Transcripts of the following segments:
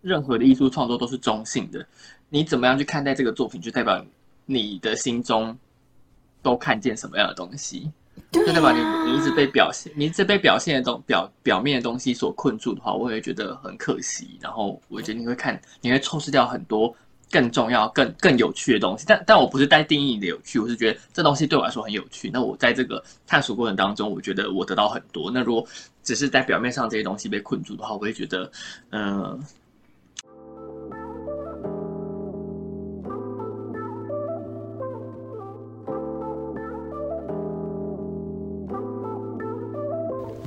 任何的艺术创作都是中性的，你怎么样去看待这个作品，就代表你的心中都看见什么样的东西。就代表你你一直被表现，你一直被表现的东表表面的东西所困住的话，我会觉得很可惜。然后我觉得你会看，你会错失掉很多更重要、更更有趣的东西。但但我不是带定义你的有趣，我是觉得这东西对我来说很有趣。那我在这个探索过程当中，我觉得我得到很多。那如果只是在表面上这些东西被困住的话，我会觉得，嗯。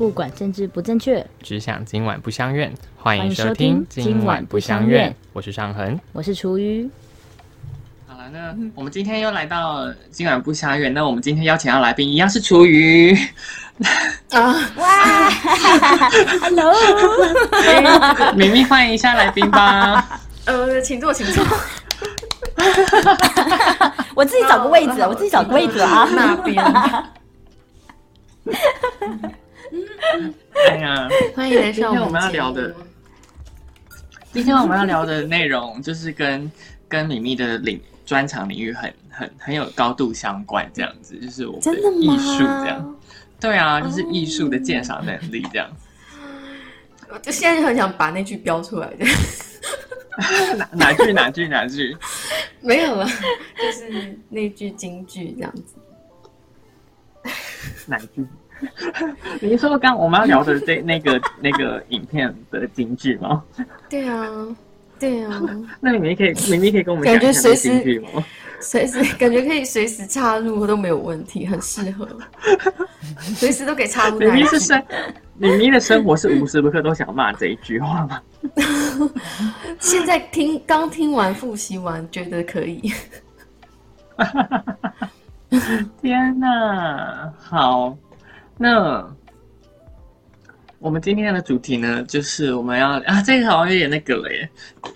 不管政治不正确，只想今晚不相怨。欢迎收听《今晚不相怨》，我是尚恒，我是厨余。好了，那我们今天又来到《今晚不相怨》，那我们今天邀请到来宾一样是厨余。啊哇，Hello，明明欢迎一下来宾吧。呃，请坐，请坐。我自己找个位置，我自己找个位置啊，那边。哎呀，欢迎来上我们要聊的。今天我们要聊的内容就是跟跟米米的领专长领域很很很有高度相关，这样子就是我们的艺术这样。对啊，就是艺术的鉴赏能力这样。我就现在就很想把那句标出来的。哪哪句哪句哪句？没有了，就是那句京剧这样子。哪句？你说刚我们要聊的这那个那个影片的金句吗？对啊，对啊。那你们可以，你们可以跟我们感觉随时吗？随时感觉可以随时插入都没有问题，很适合。随时都可以插入。明明是生，明明的生活是无时无刻都想骂这一句话吗？现在听刚听完复习完，觉得可以。天哪，好。那我们今天的主题呢，就是我们要啊，这个好像有点那个了耶。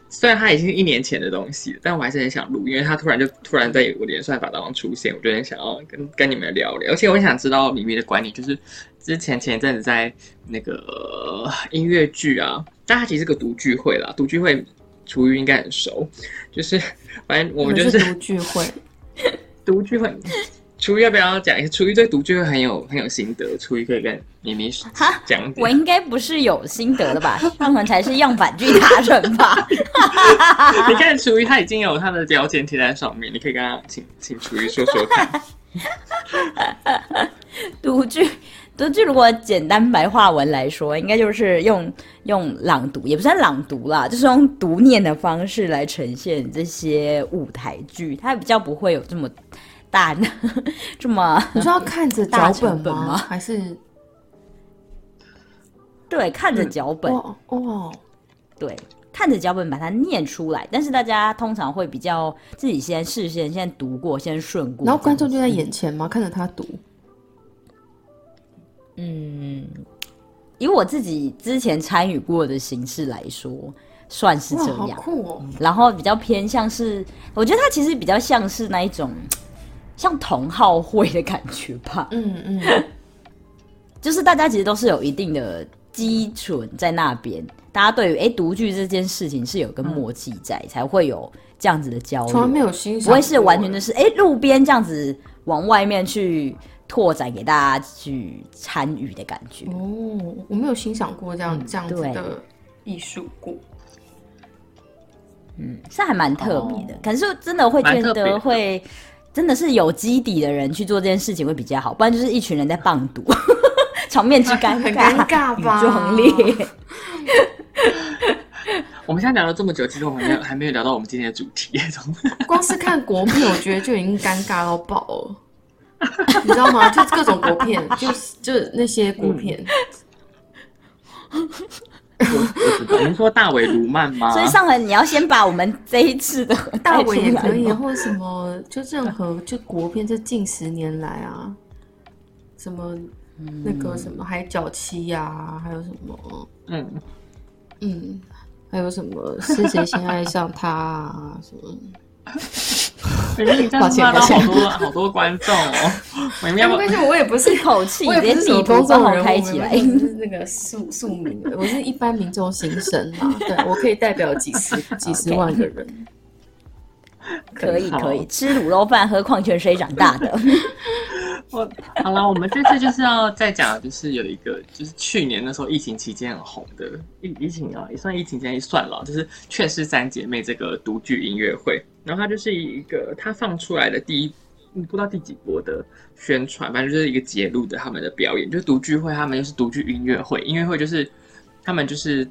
虽然它已经是一年前的东西，但我还是很想录，因为它突然就突然在我的算法当中出现，我就很想要跟跟你们聊聊。而且我想知道里面的管理，就是之前前一阵子在那个音乐剧啊，但它其实是个独聚会啦，独聚会厨余应该很熟，就是反正我们就是独聚会，独聚会。厨余要不要讲一下？初一对读剧会很有很有心得，初一可以跟咪咪讲。我应该不是有心得的吧？他们才是样板剧达人吧？你看初一他已经有他的标签贴在上面，你可以跟他请 请初一说说看。读剧读剧，如果简单白话文来说，应该就是用用朗读，也不算朗读啦，就是用读念的方式来呈现这些舞台剧，它比较不会有这么。大 这么，你说要看着脚本吗？还是对看着脚本哦？对，看着脚本把它念出来。但是大家通常会比较自己先事先先读过，先顺过，然后观众就在眼前吗？看着他读。嗯，以我自己之前参与过的形式来说，算是这样。酷哦！然后比较偏向是，我觉得它其实比较像是那一种。像同好会的感觉吧，嗯嗯，就是大家其实都是有一定的基准在那边，大家对于哎读剧这件事情是有个默契在，才会有这样子的交流。从来没有欣赏，不会是完全就是哎路边这样子往外面去拓展给大家去参与的感觉。哦，我没有欣赏过这样这样子的艺术过，嗯，是还蛮特别的，可是真的会觉得会。真的是有基底的人去做这件事情会比较好，不然就是一群人在棒读，场面之尴尬，尴尬吧，就很烈。我们现在聊了这么久，其实我们还还没有聊到我们今天的主题。光是看国片，我觉得就已经尴尬到爆了，你知道吗？就各种国片，就是就那些国片。您说大伟卢曼吗？所以上恒你要先把我们这一次的 大伟也可以，或者什么，就任何就国片，这近十年来啊，什么那个什么海角七呀，还有什么，嗯嗯，还有什么是谁先爱上他啊？什么明明这样子骂到好多好多观众哦，没关系，我也不是一口气，我也不是什么公众人开起来，是那个庶庶民，我是一般民众心声嘛，对我可以代表几十 几十万个人。可以可以吃卤肉饭喝矿泉水长大的。我好了，我们这次就是要再讲，就是有一个，就是去年那时候疫情期间很红的疫疫情啊，也算疫情期间一算了，就是《劝世三姐妹》这个独剧音乐会。然后他就是一个他放出来的第一不知道第几波的宣传，反正就是一个节录的他们的表演，就是独剧会，他们又是独剧音乐会，音乐会就是他们就是。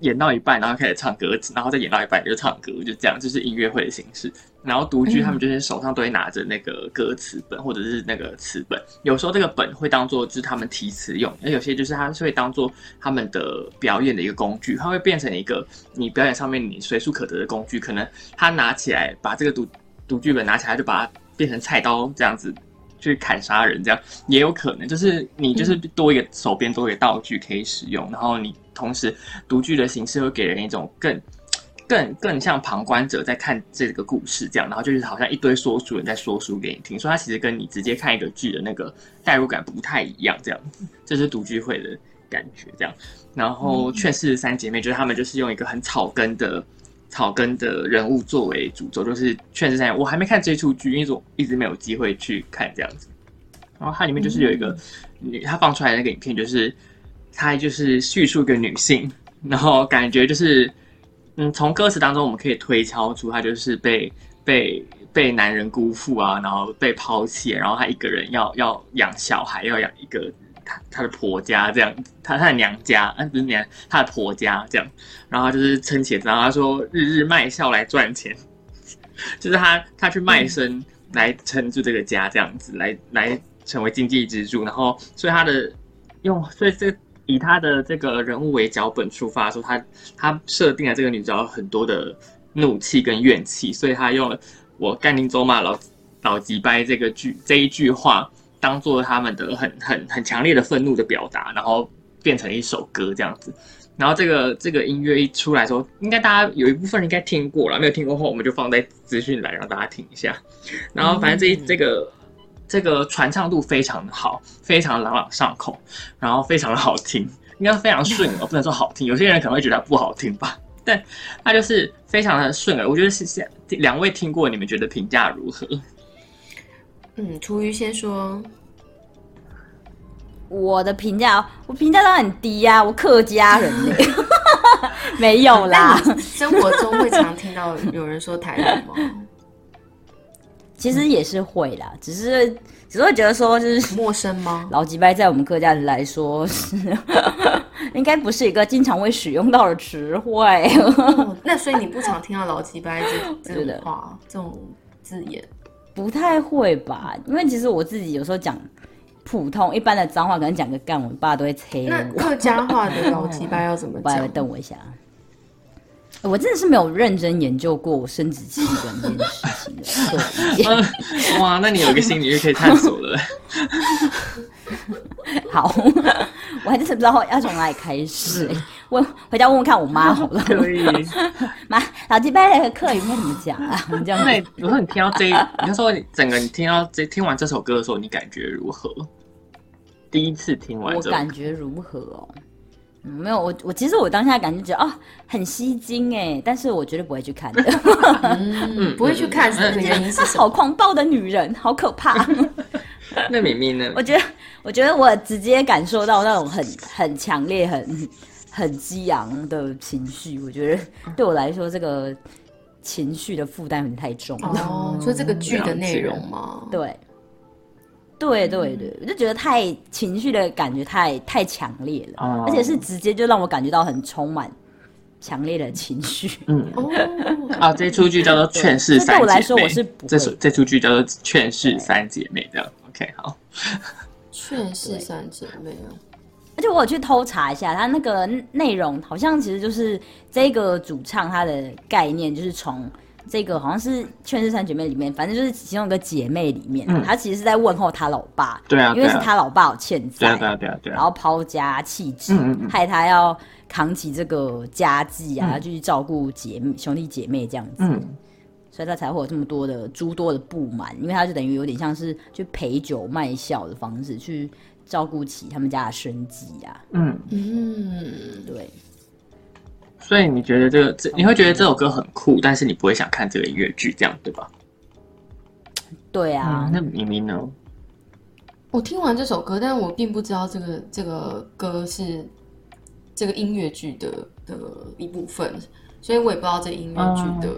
演到一半，然后开始唱歌，然后再演到一半就唱歌，就这样，就是音乐会的形式。然后独居他们就是手上都会拿着那个歌词本或者是那个词本，有时候这个本会当做就是他们提词用，那有些就是他会当做他们的表演的一个工具，它会变成一个你表演上面你随处可得的工具。可能他拿起来把这个读读剧本拿起来，就把它变成菜刀这样子。去砍杀人，这样也有可能，就是你就是多一个手边多一个道具可以使用，然后你同时独剧的形式会给人一种更更更像旁观者在看这个故事这样，然后就是好像一堆说书人在说书给你听，说他其实跟你直接看一个剧的那个代入感不太一样，这样这是独居会的感觉这样。然后《劝世三姐妹》就是他们就是用一个很草根的。草根的人物作为主轴，就是《劝世三》。我还没看这出剧，因为我一直没有机会去看这样子。然后它里面就是有一个女，她放出来的那个影片，就是她就是叙述一个女性，然后感觉就是，嗯，从歌词当中我们可以推敲出他就是被被被男人辜负啊，然后被抛弃，然后他一个人要要养小孩，要养一个。他他的婆家这样，他他的娘家，嗯，不是娘，他的婆家这样，然后就是撑起，然后他说日日卖笑来赚钱，就是他他去卖身来撑住这个家这样子，来来成为经济支柱，然后所以他的用，所以这以他的这个人物为脚本出发，的时候，他他设定了这个女主角很多的怒气跟怨气，所以他用了我干宁走马老老吉掰这个句这一句话。当做他们的很很很强烈的愤怒的表达，然后变成一首歌这样子。然后这个这个音乐一出来，说应该大家有一部分人应该听过了，没有听过后，我们就放在资讯栏让大家听一下。然后反正这这个这个传唱度非常的好，非常朗朗上口，然后非常的好听，应该非常顺耳，不能说好听。有些人可能会觉得不好听吧，但它就是非常的顺耳。我觉得是是两位听过，你们觉得评价如何？嗯，厨余先说，我的评价，我评价都很低呀，我客家人呢，没有啦。生活中会常听到有人说台语吗？其实也是会啦，只是只是会觉得说就是陌生吗？老吉拜在我们客家人来说是 应该不是一个经常会使用到的词汇。那所以你不常听到老吉拜这这种话，这种字眼。不太会吧，因为其实我自己有时候讲普通一般的脏话，可能讲个干，我爸都会催我。客家话的老鸡巴要怎么讲？等我一下，我真的是没有认真研究过我生殖器官这件事情的。哇，那你有一个心理就可以探索了。好，我还真是不知道要从哪里开始。问回家问问看我妈好了。可以。妈，老鸡掰的课应该怎么讲啊？这样。那有时候你听到这，你说你整个你听到这听完这首歌的时候，你感觉如何？第一次听完，我感觉如何哦？没有，我我其实我当下感觉觉得啊，很吸睛哎，但是我绝对不会去看的。嗯，不会去看，是原因是好狂暴的女人，好可怕。那明明呢？我觉得，我觉得我直接感受到那种很很强烈、很很激昂的情绪。我觉得对我来说，这个情绪的负担有点太重了。哦，说这个剧的内容吗？对，对对对，我就觉得太情绪的感觉太太强烈了，而且是直接就让我感觉到很充满强烈的情绪。嗯，啊，这出剧叫做《劝世三姐妹》。对我来说，我是这首这出剧叫做《劝世三姐妹》这样。OK，好，劝世三姐妹啊！而且我有去偷查一下，它那个内容好像其实就是这个主唱他的概念，就是从这个好像是劝世三姐妹里面，反正就是其中一个姐妹里面，她其实是在问候她老爸，对啊，因为是她老爸有欠债，对啊对啊对啊，然后抛家弃子，害她要扛起这个家计啊，要去照顾姐妹兄弟姐妹这样子，所以她才会有这么多的诸多的不满，因为她就等于有点像是去陪酒卖笑的方式去照顾起他们家的生计啊。嗯。嗯，对。所以你觉得这个这你会觉得这首歌很酷，但是你不会想看这个音乐剧，这样对吧？对啊，那明明呢？我听完这首歌，但是我并不知道这个这个歌是这个音乐剧的的一部分，所以我也不知道这音乐剧的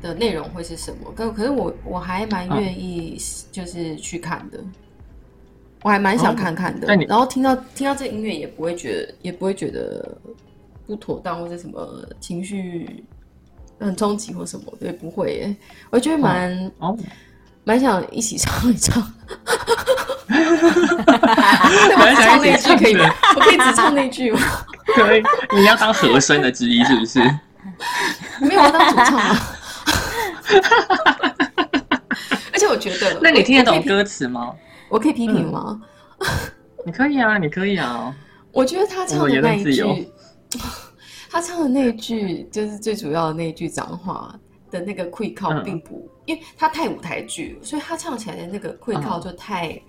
的内容会是什么。可可是我我还蛮愿意就是去看的，我还蛮想看看的。然后听到听到这音乐也不会觉得也不会觉得不妥当或者什么情绪很冲击或什么，对，不会耶。我觉得蛮哦。蛮想一起唱一唱，我唱那句可以吗？我可以只唱那句吗？可以，你要当和声的之一是不是？没有我当主唱啊！而且我觉得，那你听得懂歌词吗？我可以批评吗？你可以啊，你可以啊。我觉得他唱的那一句，他唱的那一句就是最主要的那一句脏话。的那个会靠并不，因为他太舞台剧，所以他唱起来的那个会靠就太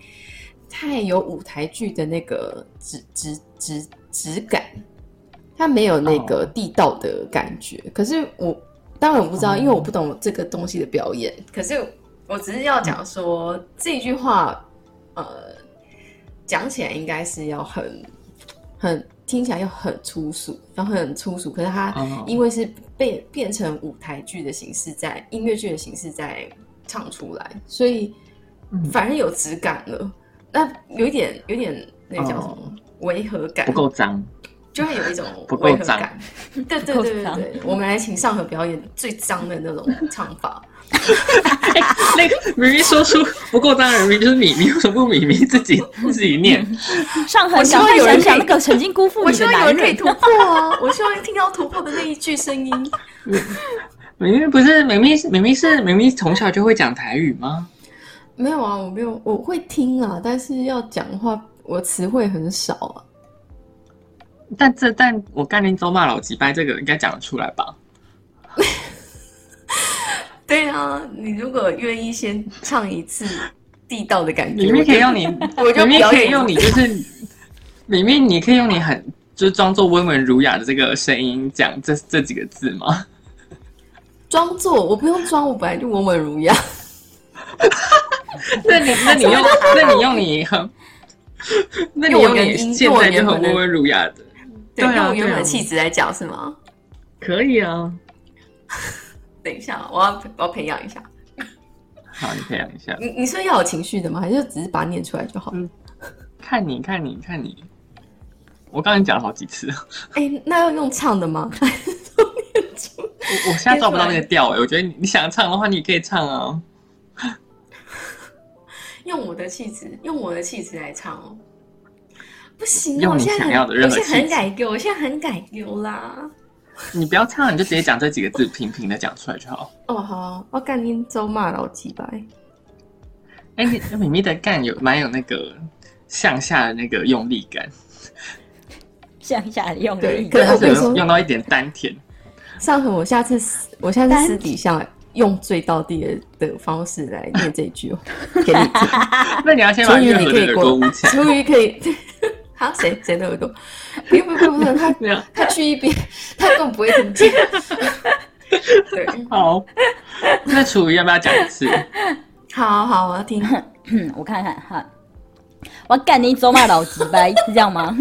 太有舞台剧的那个质质质质感，他没有那个地道的感觉。可是我当然我不知道，因为我不懂这个东西的表演。可是我只是要讲说这句话，呃，讲起来应该是要很很。听起来又很粗俗，然后很粗俗。可是它因为是被变成舞台剧的形式，在音乐剧的形式在唱出来，所以反而有质感了。那有一点，有点那叫什么违和感？不够脏，就会有一种 不够脏。对对对对对，我们来请上河表演最脏的那种唱法。那个明明说出不够脏的人名就是米米，为什么不米米自己自己念？上河，希望有人想那个曾经辜负你的男人可以突破啊！我希望听到突破的那一句声音。明明不是明明明明是明明从小就会讲台语吗？没有啊，我没有，我会听啊，但是要讲话，我词汇很少啊。但这但我干林周骂老几拜，这个应该讲得出来吧？对啊，你如果愿意先唱一次地道的感觉，里面可以用你，我就可以用你，就是 里面你可以用你很就是装作温文儒雅的这个声音讲这这几个字吗？装作我不用装，我本来就温文儒雅。那你那你用那你用你很，那你用你现在就很温文儒雅的，对啊，用原本气质来讲是吗？可以啊。等一下，我要我要培养一下。好，你培养一下。你你说要有情绪的吗？还是只是把它念出来就好？嗯，看你看你看你，我刚才讲了好几次。哎，那要用唱的吗？我我现在抓不到那个调哎，我觉得你想唱的话，你可以唱啊。用我的气质，用我的气质来唱哦。不行，用你想要的任何。我现在很改丢，我现在很改丢啦。你不要唱，你就直接讲这几个字，平平的讲出来就好。哦，好，我干你咒骂老几百。哎，你咪咪的干有蛮有那个向下的那个用力感，向下的用力，可能是用到一点丹田。上回我下次我下次私底下用最到地的的方式来念这句 给你听。那你要先把粤语可以过，终于可以。好，谁谁都有懂。不用不用不用，他他去一边，他根本不会听见。对，好。那楚瑜要不要讲一次？好好，我要听。我看看哈，我干你走马老鸡掰，是这样吗？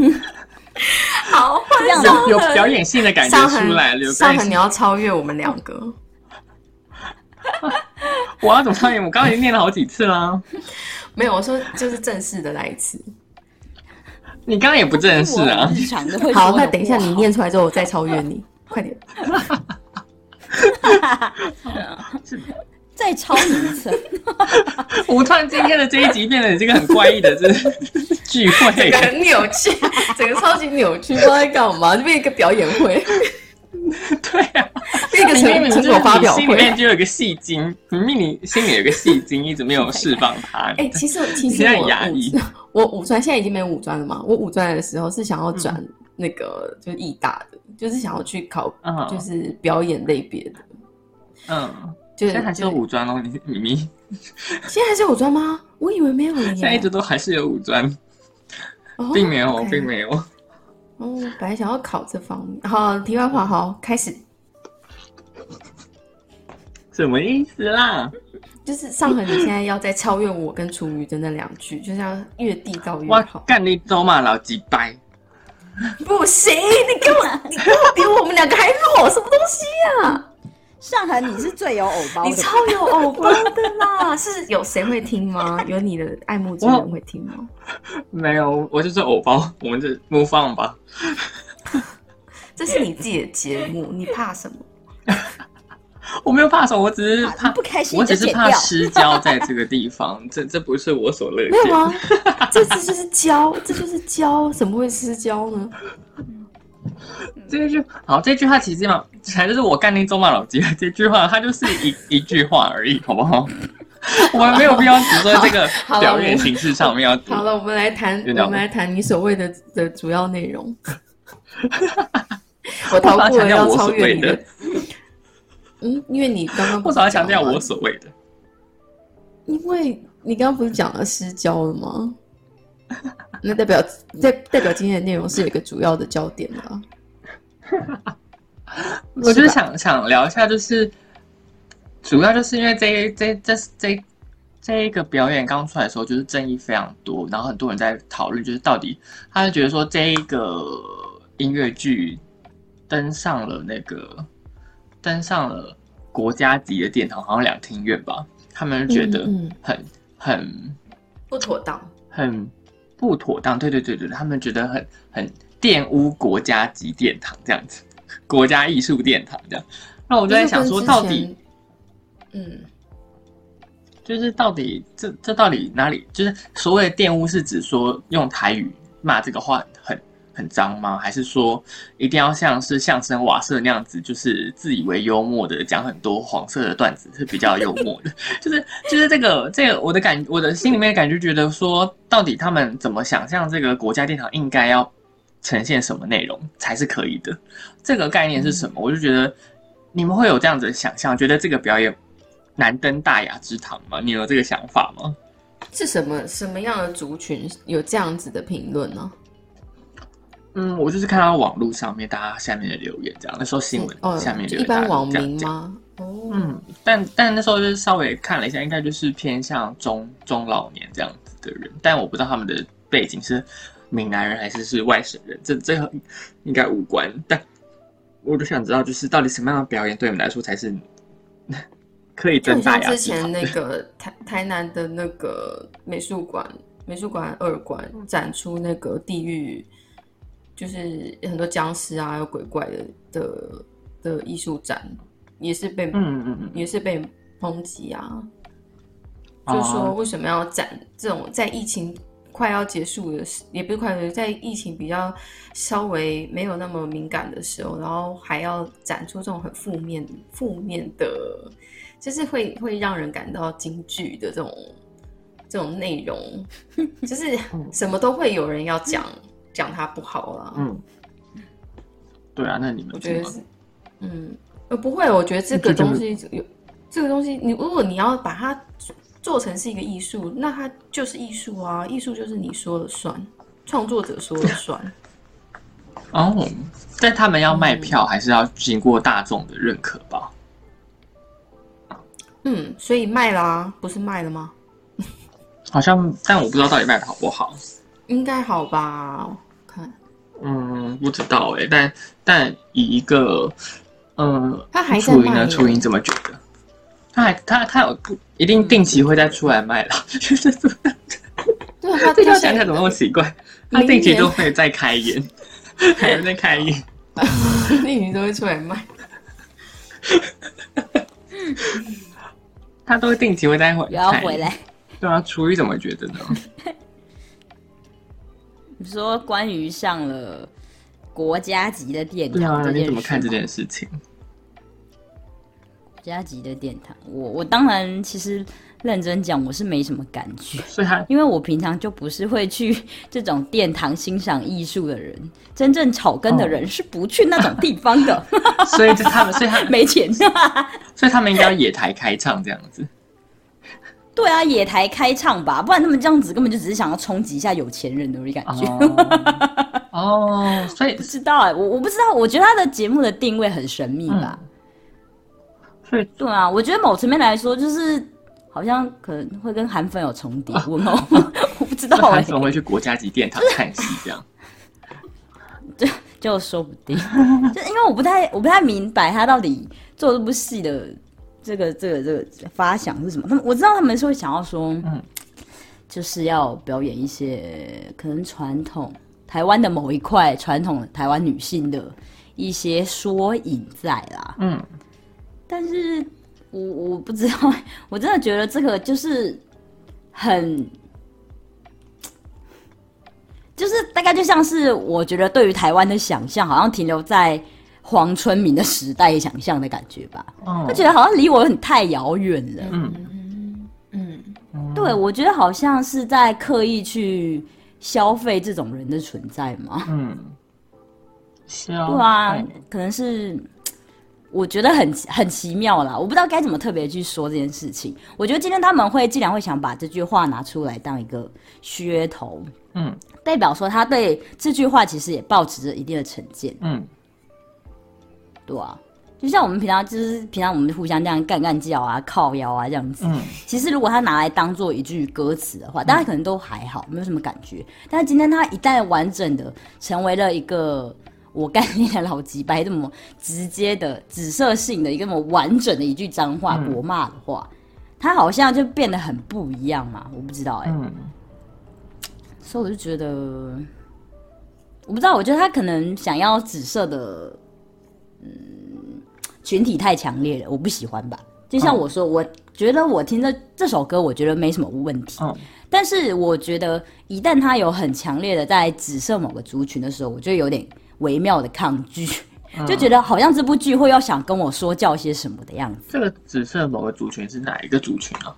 好，这样有表演性的感觉出来了。上恒，你要超越我们两个。我要怎么超越？我刚刚已经念了好几次啦。没有，我说就是正式的来一次。你刚刚也不正式啊！好，那等一下你念出来之后，我再超越你，快点！再超你一次！我突然今天的这一集变得这个很怪异的，这聚会，很扭曲，整个超级扭曲，不知道在干嘛，就变一个表演会。对啊，那个成成果发表会，心里面就有个戏精，明明你心里有个戏精，一直没有释放它。哎，其实其实我压抑。我五专现在已经没有五专了嘛？我五专的时候是想要转那个就是艺大的，就是想要去考，就是表演类别的。嗯，就现在还是有武专哦，你咪咪。现在还是有武专吗？我以为没有了。现在一直都还是有武专，并没有，并没有。哦，本来想要考这方面。好，题外话，好，开始。什么意思啦？就是上恒，你现在要再超越我跟楚瑜的那两句，就是要越地道越好。干你走嘛，老鸡掰！不行，你跟 我，你跟我比我们两个还弱，什么东西呀？上恒，你是最有偶包的，你超有偶包的啦！是有谁会听吗？有你的爱慕之人会听吗？没有，我就是偶包，我们就模放吧。这是你自己的节目，你怕什么？我没有怕什么，我只是怕不开心，我只是怕失焦在这个地方。这这不是我所乐见。没有吗？这这就是焦，这就是焦，怎么会失焦呢？这句好，这句话其实嘛，才就是我干你中马老鸡这句话，它就是一一句话而已，好不好？我们没有必要只说这个表演形式上面要。好了，我们来谈，我们来谈你所谓的的主要内容。我逃过了要超越你的。嗯，因为你刚刚为啥 要强调我所谓的？因为你刚刚不是讲了失焦了吗？那代表代代表今天的内容是有一个主要的焦点了。我就是想想聊一下，就是主要就是因为这这这这这一个表演刚出来的时候，就是争议非常多，然后很多人在讨论，就是到底他就觉得说这一个音乐剧登上了那个。登上了国家级的殿堂，好像两厅院吧？他们觉得很很不妥当，很不妥当。对对对对，他们觉得很很玷污国家级殿堂这样子，国家艺术殿堂这样。那我就在想说，到底，嗯，就是到底这这到底哪里？就是所谓的玷污，是指说用台语骂这个话很。很脏吗？还是说一定要像是相声瓦舍那样子，就是自以为幽默的讲很多黄色的段子是比较幽默的？就是就是这个这个我的感我的心里面感觉觉得说，到底他们怎么想象这个国家殿堂应该要呈现什么内容才是可以的？这个概念是什么？我就觉得你们会有这样子的想象，觉得这个表演难登大雅之堂吗？你有这个想法吗？是什么什么样的族群有这样子的评论呢？嗯，我就是看到网络上面大家下面的留言，这样那时候新闻下面留言一般网民吗？哦，嗯，但但那时候就是稍微看了一下，应该就是偏向中中老年这样子的人，但我不知道他们的背景是闽南人还是是外省人，这这应该无关。但我就想知道，就是到底什么样的表演对我们来说才是 可以增大雅？之前那个台台南的那个美术馆，美术馆二馆展出那个地狱。就是很多僵尸啊，有鬼怪的的的艺术展，也是被嗯嗯嗯，也是被抨击啊。就说为什么要展这种在疫情快要结束的时，也不是快，在疫情比较稍微没有那么敏感的时候，然后还要展出这种很负面负面的，就是会会让人感到惊惧的这种这种内容，就是什么都会有人要讲。讲他不好了，嗯，对啊，那你们我觉得是，嗯，呃，不会，我觉得这个东西有这个东西，你如果你要把它做成是一个艺术，那它就是艺术啊，艺术就是你说了算，创作者说了算。哦，但他们要卖票，还是要经过大众的认可吧？嗯，所以卖啦，不是卖了吗？好像，但我不知道到底卖的好不好。应该好吧？看，嗯，不知道哎，但但以一个，嗯，他还在呢？初音怎么觉得？他还他他有不一定定期会再出来卖了，就是对他这条想起来怎么那么奇怪？他定期都会再开演，还有在开演，定期都会出来卖。他都会定期会再回要回来。对啊，初音怎么觉得呢？你说关于上了国家级的殿堂，你怎么看这件事情？国家级的殿堂，我我当然其实认真讲，我是没什么感觉，因为我平常就不是会去这种殿堂欣赏艺术的人，真正草根的人是不去那种地方的，所以就他们，所以他 没钱，所以他们应该要野台开唱这样子。对啊，野台开唱吧，不然他们这样子根本就只是想要冲击一下有钱人的感觉。哦，所以不知道哎，我我不知道，我觉得他的节目的定位很神秘吧。所以对啊，我觉得某层面来说，就是好像可能会跟韩粉有重叠。我我不知道，韩粉会去国家级殿堂看戏这样，就就说不定。就因为我不太我不太明白他到底做这部戏的。这个这个这个发想是什么？他们我知道他们是会想要说，嗯，就是要表演一些可能传统台湾的某一块传统台湾女性的一些缩影在啦，嗯，但是我我不知道，我真的觉得这个就是很，就是大概就像是我觉得对于台湾的想象，好像停留在。黄春明的时代想象的感觉吧，他觉得好像离我很太遥远了。嗯。嗯对，我觉得好像是在刻意去消费这种人的存在嘛。嗯，对啊，可能是我觉得很很奇妙啦，我不知道该怎么特别去说这件事情。我觉得今天他们会既然会想把这句话拿出来当一个噱头，嗯，代表说他对这句话其实也抱持着一定的成见，嗯。对啊，就像我们平常就是平常我们互相这样干干叫啊、靠腰啊这样子。嗯，其实如果他拿来当做一句歌词的话，大家可能都还好，没有什么感觉。但是今天他一旦完整的成为了一个我干你的老几白这么直接的紫色性的一个那么完整的一句脏话国骂的话，他好像就变得很不一样嘛。我不知道哎，所以我就觉得，我不知道，我觉得他可能想要紫色的。嗯，群体太强烈了，我不喜欢吧。就像我说，我觉得我听的这首歌，我觉得没什么问题。嗯，但是我觉得一旦他有很强烈的在指涉某个族群的时候，我就有点微妙的抗拒，就觉得好像这部剧会要想跟我说教些什么的样子。这个指涉某个族群是哪一个族群啊？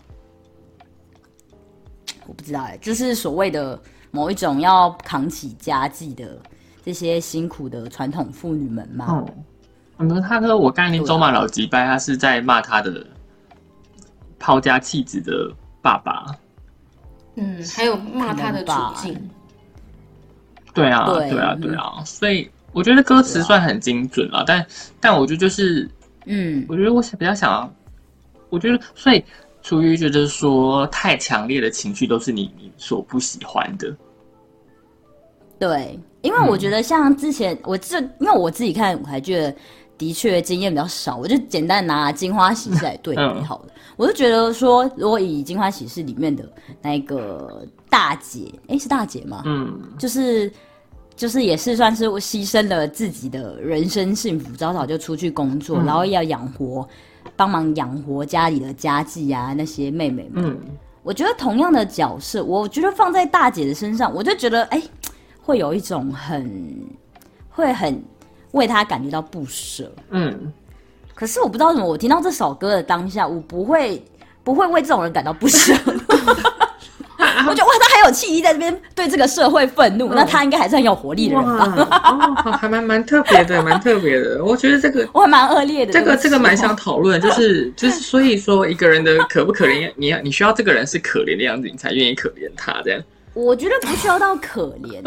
我不知道哎，就是所谓的某一种要扛起家计的这些辛苦的传统妇女们嘛？嗯，他说我刚才周马老吉拜，他是在骂他的抛家弃子的爸爸。嗯，还有骂他的处境。对啊，对啊，对啊，所以我觉得歌词算很精准了，但但我觉得就是，嗯，我觉得我比较想要，我觉得所以出于觉得说太强烈的情绪都是你你所不喜欢的。对，因为我觉得像之前我这，因为我自己看舞台剧。的确经验比较少，我就简单拿《金花喜事》来对比好了。我就觉得说，如果以《金花喜事》里面的那个大姐，哎，是大姐吗？嗯，就是就是也是算是牺牲了自己的人生幸福，早早就出去工作，然后要养活，帮忙养活家里的家计啊，那些妹妹们。嗯，我觉得同样的角色，我觉得放在大姐的身上，我就觉得哎，会有一种很会很。为他感觉到不舍，嗯，可是我不知道怎么，我听到这首歌的当下，我不会不会为这种人感到不舍。我觉得哇，他还有气力在这边对这个社会愤怒，那他应该还是很有活力的人吧？还蛮蛮特别的，蛮特别的。我觉得这个我还蛮恶劣的。这个这个蛮想讨论，就是就是，所以说一个人的可不可怜，你要你需要这个人是可怜的样子，你才愿意可怜他这样。我觉得不需要到可怜，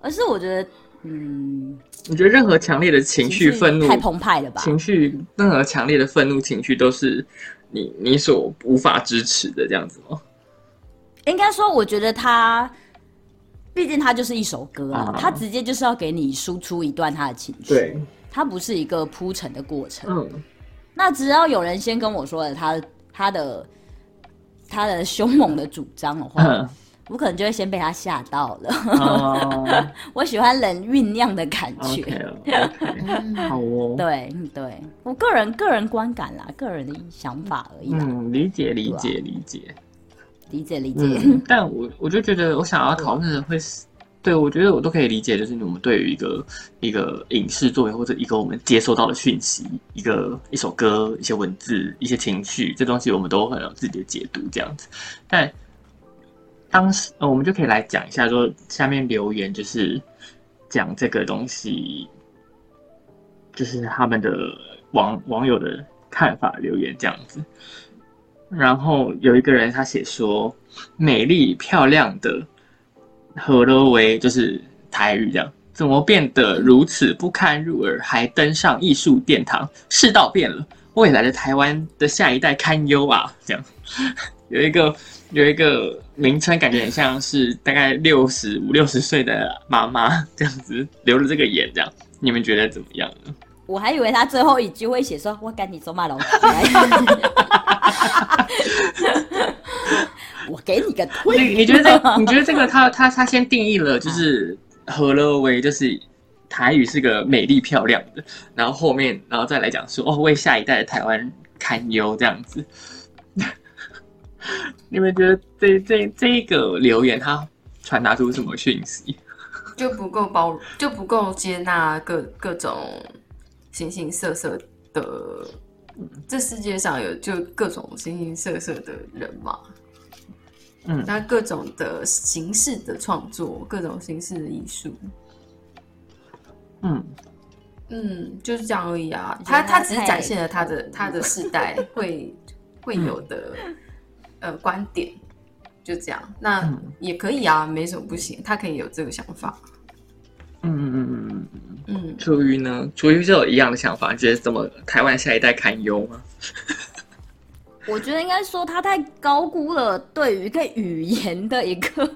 而是我觉得。嗯，你觉得任何强烈的情绪、愤怒太澎湃了吧？情绪，任何强烈的愤怒情绪都是你你所无法支持的这样子吗？应该说，我觉得他，毕竟他就是一首歌啊，他直接就是要给你输出一段他的情绪，对，他不是一个铺陈的过程。嗯，那只要有人先跟我说了他他的他的凶猛的主张的话。我可能就会先被他吓到了。我喜欢人酝酿的感觉。好哦。对对，我个人个人观感啦，个人的想法而已。嗯，理解理解理解理解理解。但我我就觉得，我想要讨论的会是，对我觉得我都可以理解，就是我们对于一个一个影视作品或者一个我们接收到的讯息，一个一首歌、一些文字、一些情绪，这东西我们都很有自己的解读，这样子。但当时，呃，我们就可以来讲一下，说下面留言就是讲这个东西，就是他们的网网友的看法留言这样子。然后有一个人他写说：“美丽漂亮的何乐维就是台语这样，怎么变得如此不堪入耳，还登上艺术殿堂？世道变了，未来的台湾的下一代堪忧啊！”这样有一个有一个名称，感觉很像是大概六十五六十岁的妈妈这样子留了这个言，这样你们觉得怎么样呢？我还以为他最后一句会写说：“我赶 你走马龙。”我给你个推。你你觉得这？你觉得这个他他他先定义了，就是何乐为，就是台语是个美丽漂亮的，然后后面然后再来讲说哦，为下一代的台湾堪忧这样子。你们觉得这这这一个留言，它传达出什么讯息？就不够包容，就不够接纳各各种形形色色的。这世界上有就各种形形色色的人嘛，嗯，那各种的形式的创作，各种形式的艺术，嗯嗯，就是这样而已啊。他他只是展现了他的他的世代会会有的呃观点，就这样。那也可以啊，没什么不行，他可以有这个想法。嗯嗯嗯嗯嗯嗯，楚瑜呢？楚瑜就有一样的想法，觉得怎么台湾下一代堪忧吗？我觉得应该说他太高估了对于一个语言的一个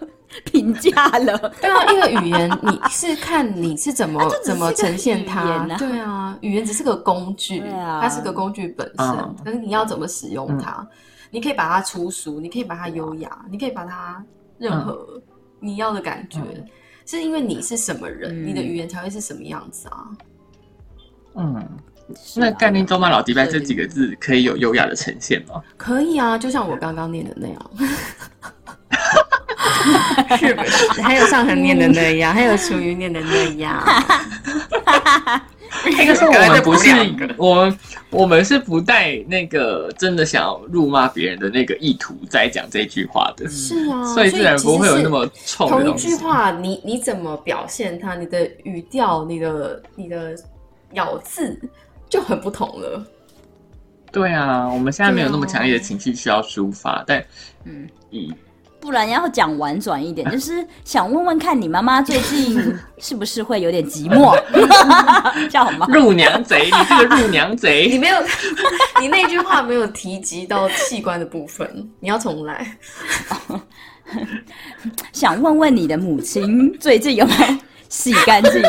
评价了。对啊，一个语言你是看你是怎么 怎么呈现它。对啊，语言只是个工具，它是个工具本身，可是你要怎么使用它？你可以把它粗俗，你可以把它优雅，你可以把它任何你要的感觉。是因为你是什么人，你的语言才会是什么样子啊？嗯，那“概念中嘛，老迪拜”这几个字可以有优雅的呈现吗？可以啊，就像我刚刚念的那样，是不是？还有上恒念的那样，还有属于念的那样。那个时候我们不是我们，我们是不带那个真的想要辱骂别人的那个意图在讲这句话的。是啊，所以自然不会有那么冲。同一句话，你你怎么表现它？你的语调、你的你的咬字就很不同了。对啊，我们现在没有那么强烈的情绪需要抒发，但嗯，以。不然要讲婉转一点，就是想问问看你妈妈最近 是不是会有点寂寞？叫什么？入娘贼！你这个入娘贼！你没有，你那句话没有提及到器官的部分，你要重来。想问问你的母亲最近有没有洗干净？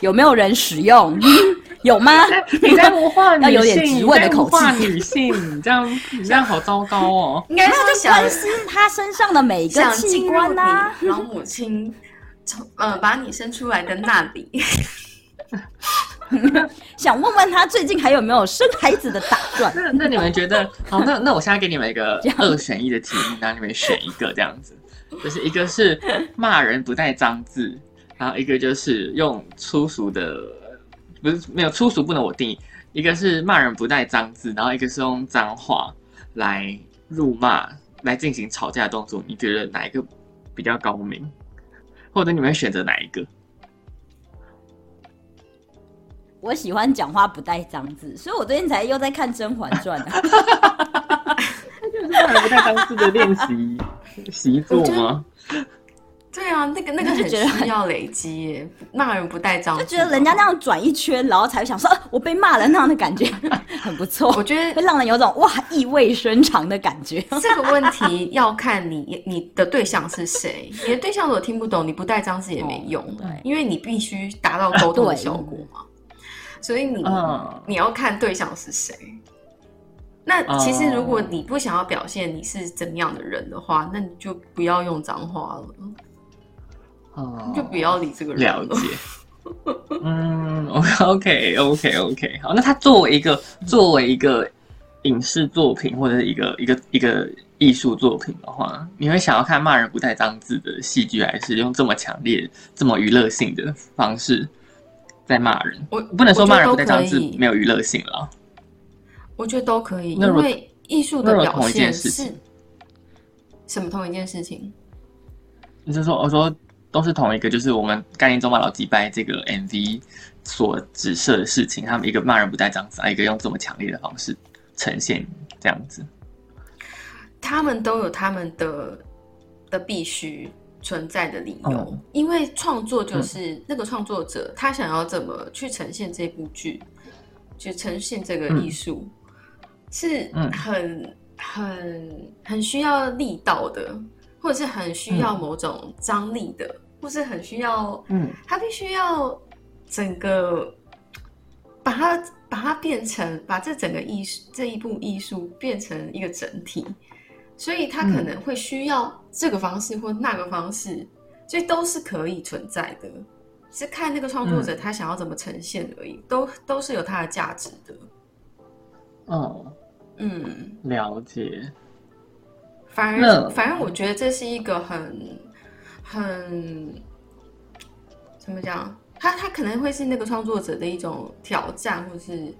有没有人使用？有吗？你在魔化要有点质问的口气，女性，你这样你这样好糟糕哦。应该是关心她身上的每一个器官呐。老母亲从呃把你生出来的那里，想问问他最近还有没有生孩子的打算？那那你们觉得好？那那我现在给你们一个二选一的题目，让你们选一个这样子，就是一个是骂人不带脏字，然后一个就是用粗俗的。不是没有粗俗不能我定义，一个是骂人不带脏字，然后一个是用脏话来辱骂来进行吵架动作，你觉得哪一个比较高明？或者你们选择哪一个？我喜欢讲话不带脏字，所以我最近才又在看《甄嬛传》。那就是骂人不带脏字的练习习作吗？对啊，那个 那个很需要累积，骂人不带脏，就觉得人家那样转一圈，然后才想说，我被骂了那样的感觉 很不错。我觉得会让人有种哇意味深长的感觉。这个问题要看你你的对象是谁，你的对象如果听不懂，你不带脏字也没用，对，因为你必须达到沟通的效果嘛。所以你你要看对象是谁。那其实如果你不想要表现你是怎么样的人的话，那你就不要用脏话了。就不要理这个人了解。嗯，OK，OK，OK，OK。好，那他作为一个作为一个影视作品或者是一个一个一个艺术作品的话，你会想要看骂人不带脏字的戏剧，还是用这么强烈、这么娱乐性的方式在骂人？我不能说骂人不带脏字没有娱乐性了。我觉得都可以，因为艺术的表现是什么？同一件事情？你是说，我说。都是同一个，就是我们概念中骂老击败这个 MV 所指涉的事情。他们一个骂人不带脏字，一个用这么强烈的方式呈现这样子？他们都有他们的的必须存在的理由，因为创作就是那个创作者他想要怎么去呈现这部剧，去呈现这个艺术，是很很很需要力道的，或者是很需要某种张力的，或是很需要，嗯，他必须要整个把它把它变成把这整个艺术这一部艺术变成一个整体。所以他可能会需要这个方式或那个方式，所以都是可以存在的，是看那个创作者他想要怎么呈现而已，都都是有它的价值的。哦，嗯，了解。反而，反而我觉得这是一个很很怎么讲？他他可能会是那个创作者的一种挑战，或是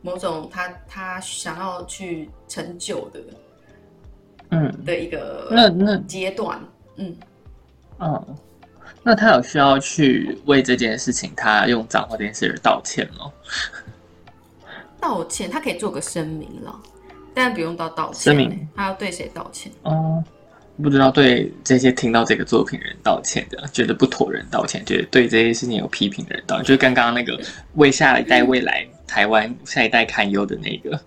某种他他想要去成就的。嗯，的一个那那阶段，嗯，哦，那他有需要去为这件事情，他用脏话这件事而道歉吗？道歉，他可以做个声明了，但不用到道歉。声明，他要对谁道歉？哦，不知道对这些听到这个作品人道歉的，觉得不妥人道歉，觉得对这些事情有批评的人道歉，就是刚刚那个为下一代未来台湾下一代堪忧的那个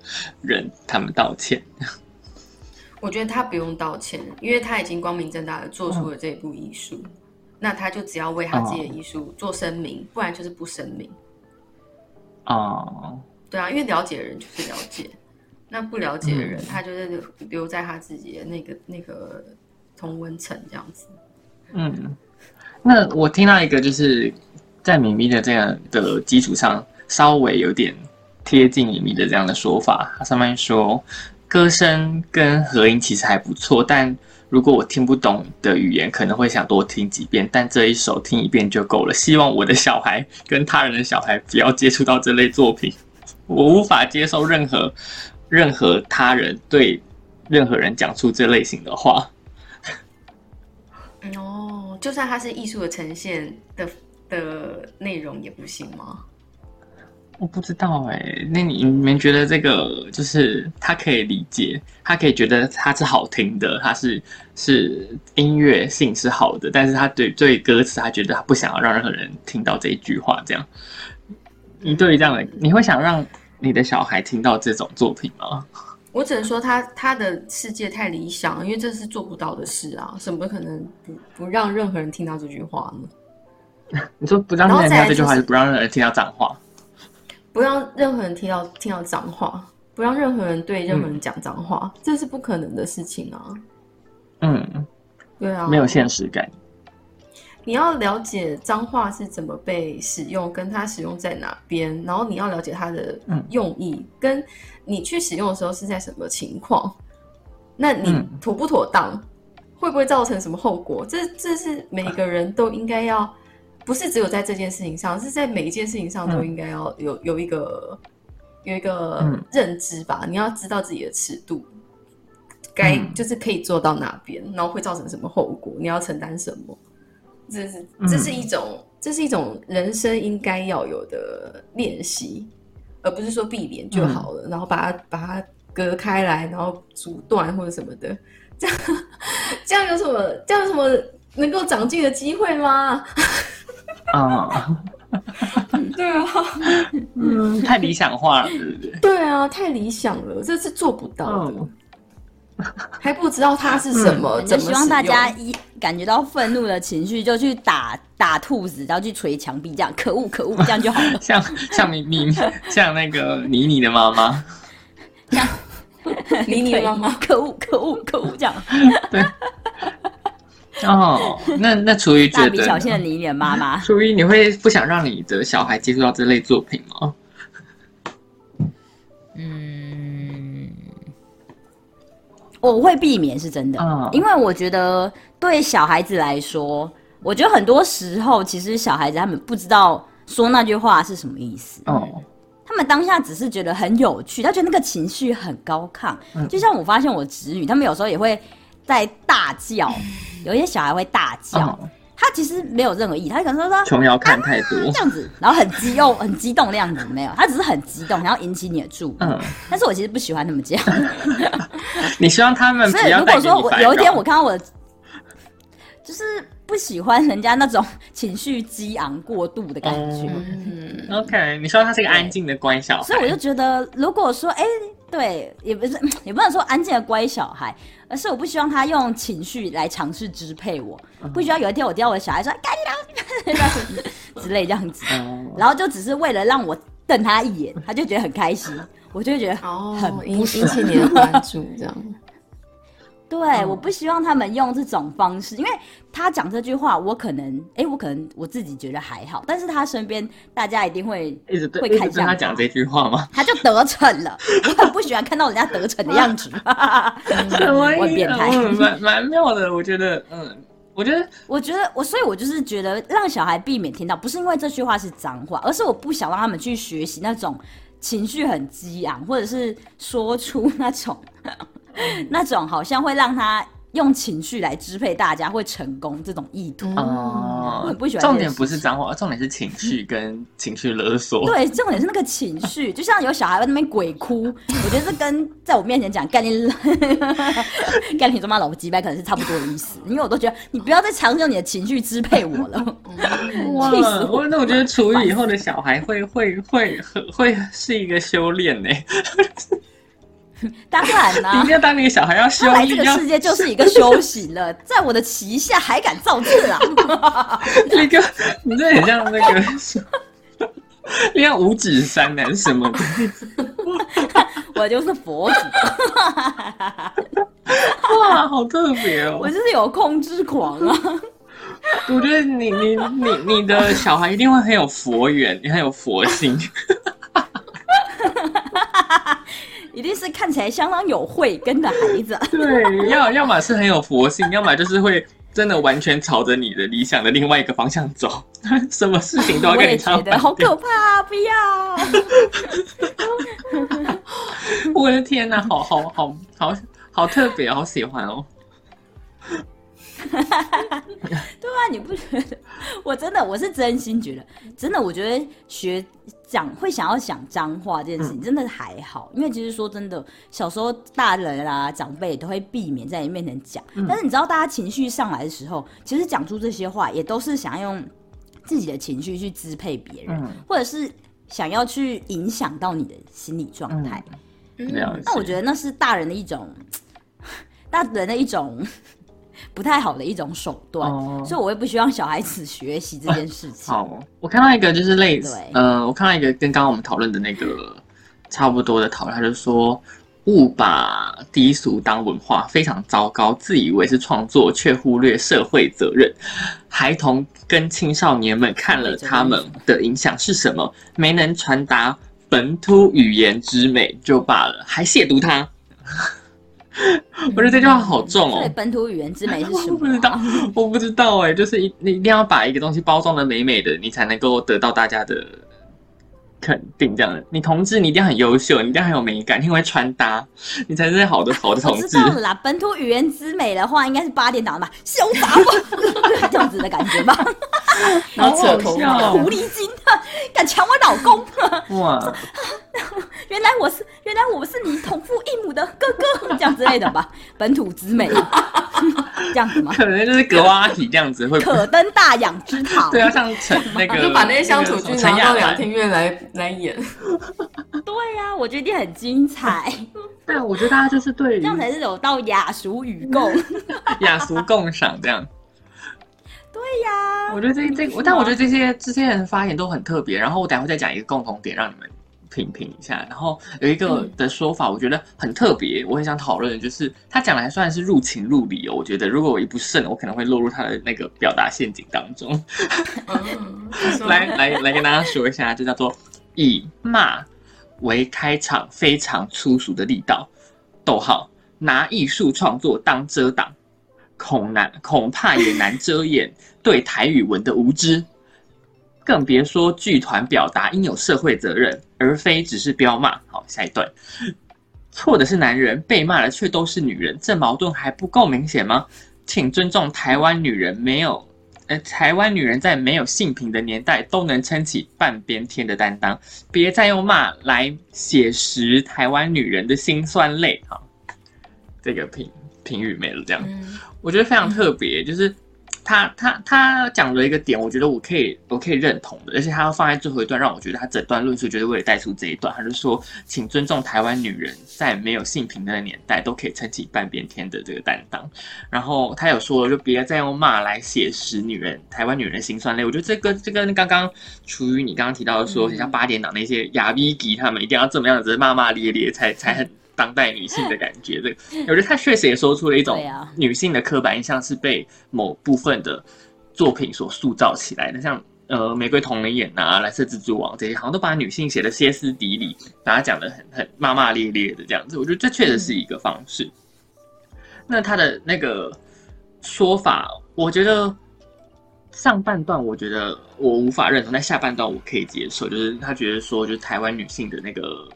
人，他们道歉。我觉得他不用道歉，因为他已经光明正大的做出了这部艺术，那他就只要为他自己的艺术做声明，不然就是不声明。哦，对啊，因为了解的人就是了解，那不了解的人，他就是留在他自己的那个那个同温层这样子。嗯，那我听到一个就是在米米的这样的基础上，稍微有点贴近米米的这样的说法，他上面说。歌声跟合音其实还不错，但如果我听不懂的语言，可能会想多听几遍。但这一首听一遍就够了。希望我的小孩跟他人的小孩不要接触到这类作品。我无法接受任何任何他人对任何人讲出这类型的话。哦，就算它是艺术的呈现的的内容也不行吗？我不知道哎，那你你们觉得这个就是他可以理解，他可以觉得他是好听的，他是是音乐性是好的，但是他对对歌词，他觉得他不想要让任何人听到这一句话。这样，你对于这样的，你会想让你的小孩听到这种作品吗？我只能说他他的世界太理想，因为这是做不到的事啊，怎么可能不不让任何人听到这句话呢？你说不让任何人听到这句话，还是不让任何人听到脏话？不让任何人听到听到脏话，不让任何人对任何人讲脏话，这是不可能的事情啊。嗯，对啊，没有现实感。你要了解脏话是怎么被使用，跟它使用在哪边，然后你要了解它的用意，跟你去使用的时候是在什么情况，那你妥不妥当，会不会造成什么后果？这这是每个人都应该要。不是只有在这件事情上，是在每一件事情上都应该要有有一个有一个认知吧。你要知道自己的尺度，该就是可以做到哪边，然后会造成什么后果，你要承担什么。这是这是一种这是一种人生应该要有的练习，而不是说避免就好了，然后把它把它隔开来，然后阻断或者什么的。这样这样有什么这样有什么能够长进的机会吗？啊，对啊，嗯，太理想化了，对不对？对啊，太理想了，这是做不到的，还不知道它是什么。就希望大家一感觉到愤怒的情绪，就去打打兔子，然后去捶墙壁，这样可恶可恶，这样就好了。像像你你像那个妮妮的妈妈，像妮妮的妈妈，可恶可恶可恶，这样对。哦，那那楚瑜觉得，蜡笔小新的你的妈妈，楚瑜，你会不想让你的小孩接触到这类作品吗？嗯，我会避免，是真的，因为我觉得对小孩子来说，我觉得很多时候其实小孩子他们不知道说那句话是什么意思，哦，他们当下只是觉得很有趣，他觉得那个情绪很高亢，就像我发现我侄女，他们有时候也会。在大叫，有一些小孩会大叫，他其实没有任何意义，他可能说说琼瑶看太多这样子，然后很激动、很激动那样子，没有，他只是很激动，然后引起你的注意。嗯，但是我其实不喜欢他们这样。你希望他们所以如果说我有一天我看到我，就是不喜欢人家那种 情绪激昂过度的感觉。嗯，OK，你说他是一个安静的乖小孩，所以我就觉得，如果说哎。对，也不是，也不能说安静的乖小孩，而是我不希望他用情绪来尝试支配我，不需要有一天我叫我的小孩说赶紧来之类这样子，然后就只是为了让我瞪他一眼，他就觉得很开心，我就会觉得很引起你的关注这样。对，我不希望他们用这种方式，因为他讲这句话，我可能，哎，我可能我自己觉得还好，但是他身边大家一定会一直会看向他讲这句话吗？他就得逞了，我很不喜欢看到人家得逞的样子，什么变态？蛮蛮妙的，我觉得，嗯，我觉得，我觉得，我所以，我就是觉得让小孩避免听到，不是因为这句话是脏话，而是我不想让他们去学习那种情绪很激昂，或者是说出那种。那种好像会让他用情绪来支配大家会成功这种意图哦，我很不喜欢。重点不是脏话，重点是情绪跟情绪勒索。对，重点是那个情绪，就像有小孩在那边鬼哭，我觉得这跟在我面前讲干你 干你他妈老婆鸡掰可能是差不多的意思，因为我都觉得你不要再尝试用你的情绪支配我了，气死我！那我觉得处于以后的小孩会会会会是一个修炼呢。当然啦，一定要当那个小孩要修。来这个世界就是一个休息了，在我的旗下还敢造次啊！那个，你这很像那个，你像五指山男什么的。我就是佛祖。哇，好特别哦！我就是有控制狂啊！我觉得你你你你的小孩一定会很有佛缘，你很有佛心。一定是看起来相当有慧根的孩子。对，要要么是很有佛性，要么就是会真的完全朝着你的理想的另外一个方向走，什么事情都要跟你 唱。好可怕！不要！我的天哪，好好好好好特别，好喜欢哦。对啊，你不觉得？我真的，我是真心觉得，真的，我觉得学讲会想要讲脏话这件事情，真的还好。因为其实说真的，小时候大人啦、长辈都会避免在你面前讲。但是你知道，大家情绪上来的时候，其实讲出这些话，也都是想要用自己的情绪去支配别人，或者是想要去影响到你的心理状态。那我觉得那是大人的一种，大人的一种。不太好的一种手段，所以我也不希望小孩子学习这件事情。好，我看到一个就是类似，呃，我看到一个跟刚刚我们讨论的那个差不多的讨论，他就说误把低俗当文化，非常糟糕，自以为是创作，却忽略社会责任。孩童跟青少年们看了他们的影响是什么？没能传达本土语言之美就罢了，还亵渎他。我觉得这句话好重哦。本土语言之美是什么？我不知道，我不知道哎，就是一你一定要把一个东西包装的美美的，你才能够得到大家的。肯定这样的，你同志你一定要很优秀，你一定要很有美感，你会穿搭，你才是好的好的同志。知道了啦，本土语言之美的话，应该是八点档吧，潇洒吧，这样子的感觉吧。然后扯头狐狸精，敢抢我老公？哇！原来我是原来我是你同父异母的哥哥，这样之类的吧。本土之美，这样子吗？可能就是格瓦体这样子会。可登大雅之堂。对啊，像陈那个，就把那些乡土剧拿到两厅院来来演。对呀，我觉得很精彩。对，我觉得大家就是对，这样才是有到雅俗与共，雅俗共赏这样。对呀，我觉得这这，但我觉得这些这些人发言都很特别。然后我等下会再讲一个共同点，让你们品评一下。然后有一个的说法，我觉得很特别，我很想讨论，就是他讲的还算是入情入理哦。我觉得如果我一不慎，我可能会落入他的那个表达陷阱当中。来来来，跟大家说一下，就叫做以骂为开场，非常粗俗的力道。逗号，拿艺术创作当遮挡。恐难，恐怕也难遮掩对台语文的无知，更别说剧团表达应有社会责任，而非只是彪骂。好，下一段，错的是男人，被骂的却都是女人，这矛盾还不够明显吗？请尊重台湾女人没有呃，台湾女人在没有性平的年代都能撑起半边天的担当，别再用骂来写实台湾女人的辛酸泪哈。这个评评语没了，这样，我觉得非常特别，就是。他他他讲了一个点，我觉得我可以我可以认同的，而且他要放在最后一段，让我觉得他整段论述绝对为了带出这一段。他就说，请尊重台湾女人在没有性平等的年代都可以撑起半边天的这个担当。然后他有说，就别再用骂来写实女人台湾女人心酸泪。我觉得这个这跟刚刚处于你刚刚提到的说，像八点档那些亚逼吉他们一定要这么样子骂骂咧咧才才很。当代女性的感觉，对我觉得他确实也说出了一种女性的刻板印象是被某部分的作品所塑造起来的，像呃《玫瑰童人眼》啊，《蓝色蜘蛛网》这些，好像都把女性写的歇斯底里，把它讲的很很骂骂咧咧的这样子。我觉得这确实是一个方式。那他的那个说法，我觉得上半段我觉得我无法认同，但下半段我可以接受，就是他觉得说，就是台湾女性的那个。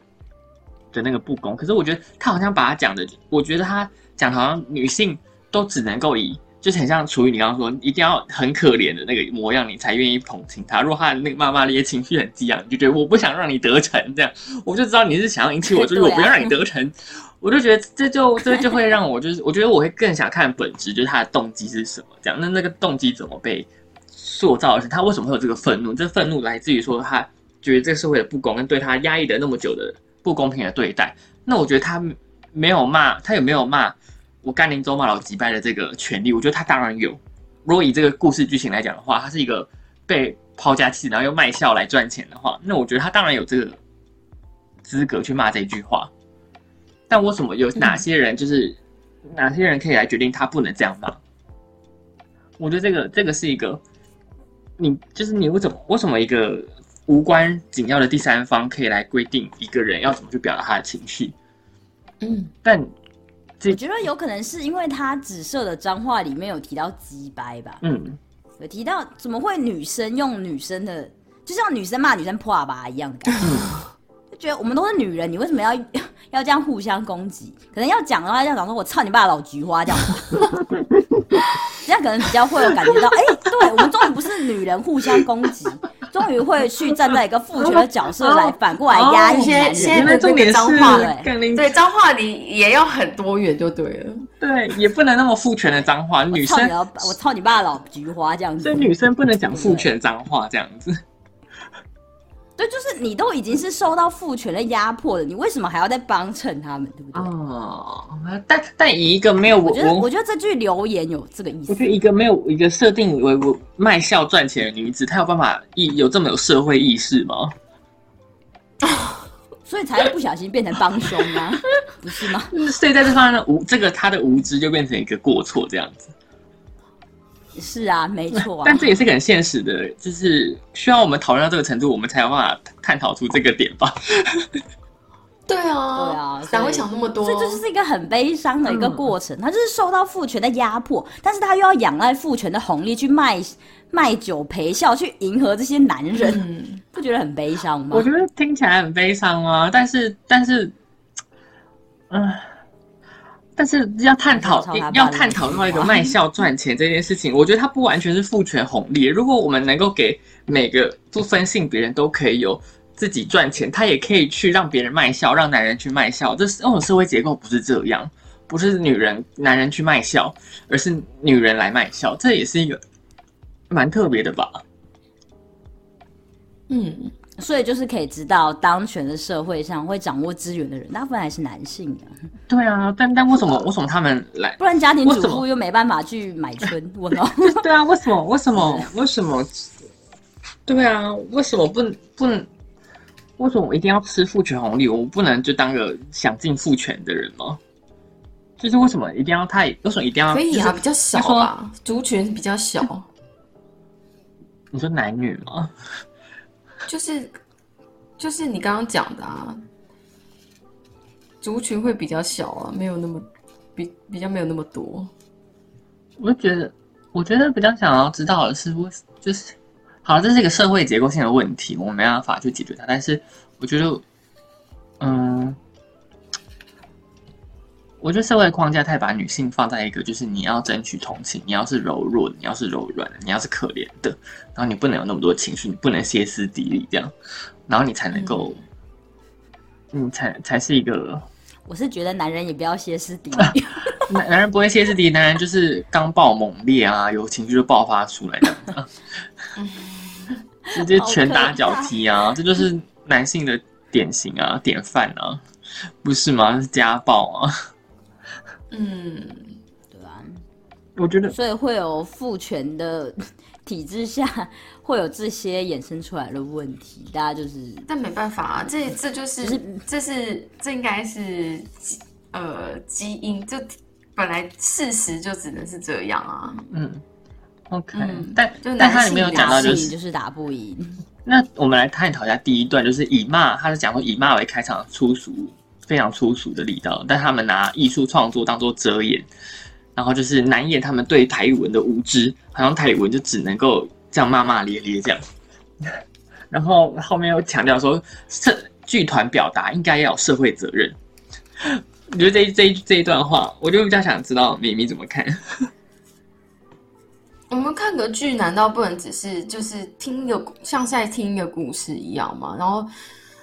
的那个不公，可是我觉得他好像把他讲的，我觉得他讲好像女性都只能够以，就是很像楚瑜你刚刚说，一定要很可怜的那个模样，你才愿意同情他。如果他的那个骂骂咧咧情绪很激昂，你就觉得我不想让你得逞，这样我就知道你是想要引起我注意，我不要让你得逞。我就觉得这就这就会让我就是，我觉得我会更想看本质，就是他的动机是什么。这样，那那个动机怎么被塑造？是他为什么会有这个愤怒？这愤怒来自于说他觉得这个社会的不公，跟对他压抑的那么久的。不公平的对待，那我觉得他没有骂他有没有骂我甘宁州骂老击败的这个权利？我觉得他当然有。如果以这个故事剧情来讲的话，他是一个被抛家弃，然后又卖笑来赚钱的话，那我觉得他当然有这个资格去骂这句话。但为什么有哪些人就是哪些人可以来决定他不能这样骂？我觉得这个这个是一个，你就是你为什么为什么一个？无关紧要的第三方可以来规定一个人要怎么去表达他的情绪。嗯，但我觉得有可能是因为他紫色的脏话里面有提到“鸡掰”吧。嗯，有提到怎么会女生用女生的，就像女生骂女生破喇叭一样的感觉，就觉得我们都是女人，你为什么要 要这样互相攻击？可能要讲的话，要讲说“我操你爸老菊花”这样 这样可能比较会有感觉到，哎，对我们终于不是女人互相攻击。终于会去站在一个父权的角色来反过来压一些人的这个脏话，对脏话你也要很多元就对了，对，也不能那么父权的脏话。女生，我操你爸老菊花这样子，所以女生不能讲父权脏话这样子。对，就是你都已经是受到父权的压迫了，你为什么还要再帮衬他们，对不对？哦，但但以一个没有我觉得我觉得这句留言有这个意思。我觉得一个没有一个设定为我卖笑赚钱的女子，她有办法意有这么有社会意识吗？所以才会不小心变成帮凶吗？不是吗？所以在这方面的无这个他的无知就变成一个过错，这样子。是啊，没错。但这也是个很现实的，就是需要我们讨论到这个程度，我们才有办法探讨出这个点吧。对啊，对啊，哪会想那么多？所以这就是一个很悲伤的一个过程。他就是受到父权的压迫，但是他又要仰赖父权的红利去卖卖酒陪笑，去迎合这些男人，不觉得很悲伤吗？我觉得听起来很悲伤啊，但是，但是，嗯。但是要探讨，要探讨另外一个卖笑赚钱这件事情，我觉得它不完全是父权红利。如果我们能够给每个不分性别人都可以有自己赚钱，他也可以去让别人卖笑，让男人去卖笑。这是那种社会结构不是这样，不是女人男人去卖笑，而是女人来卖笑，这也是一个蛮特别的吧？嗯。所以就是可以知道，当权的社会上会掌握资源的人，大部分还是男性的。对啊，但但为什么 为什么他们来？不然家庭主妇又没办法去买春？我 呢？对啊，为什么？为什么？为什么？对啊，为什么不不能？为什么我一定要吃父权红利？我不能就当个想尽父权的人吗？就是为什么一定要太？为什么一定要？可以啊，比较小吧，族群比较小。你说男女吗？就是，就是你刚刚讲的啊，族群会比较小啊，没有那么比比较没有那么多。我觉得，我觉得比较想要知道的是，为就是，好，这是一个社会结构性的问题，我们没办法去解决它。但是，我觉得，嗯，我觉得社会框架太把女性放在一个，就是你要争取同情，你要是柔弱，你要是柔软，你要是可怜的，然后你不能有那么多情绪，你不能歇斯底里这样，然后你才能够，嗯，才才是一个。我是觉得男人也不要歇斯底里，男男人不会歇斯底里，男人就是刚爆猛烈啊，有情绪就爆发出来的，直接拳打脚踢啊，这就是男性的典型啊，典范啊，不是吗？是家暴啊。嗯，对吧？我觉得，所以会有父权的体制下，会有这些衍生出来的问题。大家就是，但没办法啊，这这就是这是这应该是呃基因，就本来事实就只能是这样啊。嗯，OK，但但他里面有讲到，就是就是打不赢。那我们来探讨一下第一段，就是以骂，他是讲说以骂为开场粗俗。非常粗俗的力道，但他们拿艺术创作当做遮掩，然后就是难掩他们对台语文的无知，好像台语文就只能够这样骂骂咧咧这样。然后后面又强调说，社剧团表达应该要有社会责任。我觉得这这一这一段话，我就比较想知道米米怎么看。我们看个剧，难道不能只是就是听一个像在听一个故事一样吗？然后，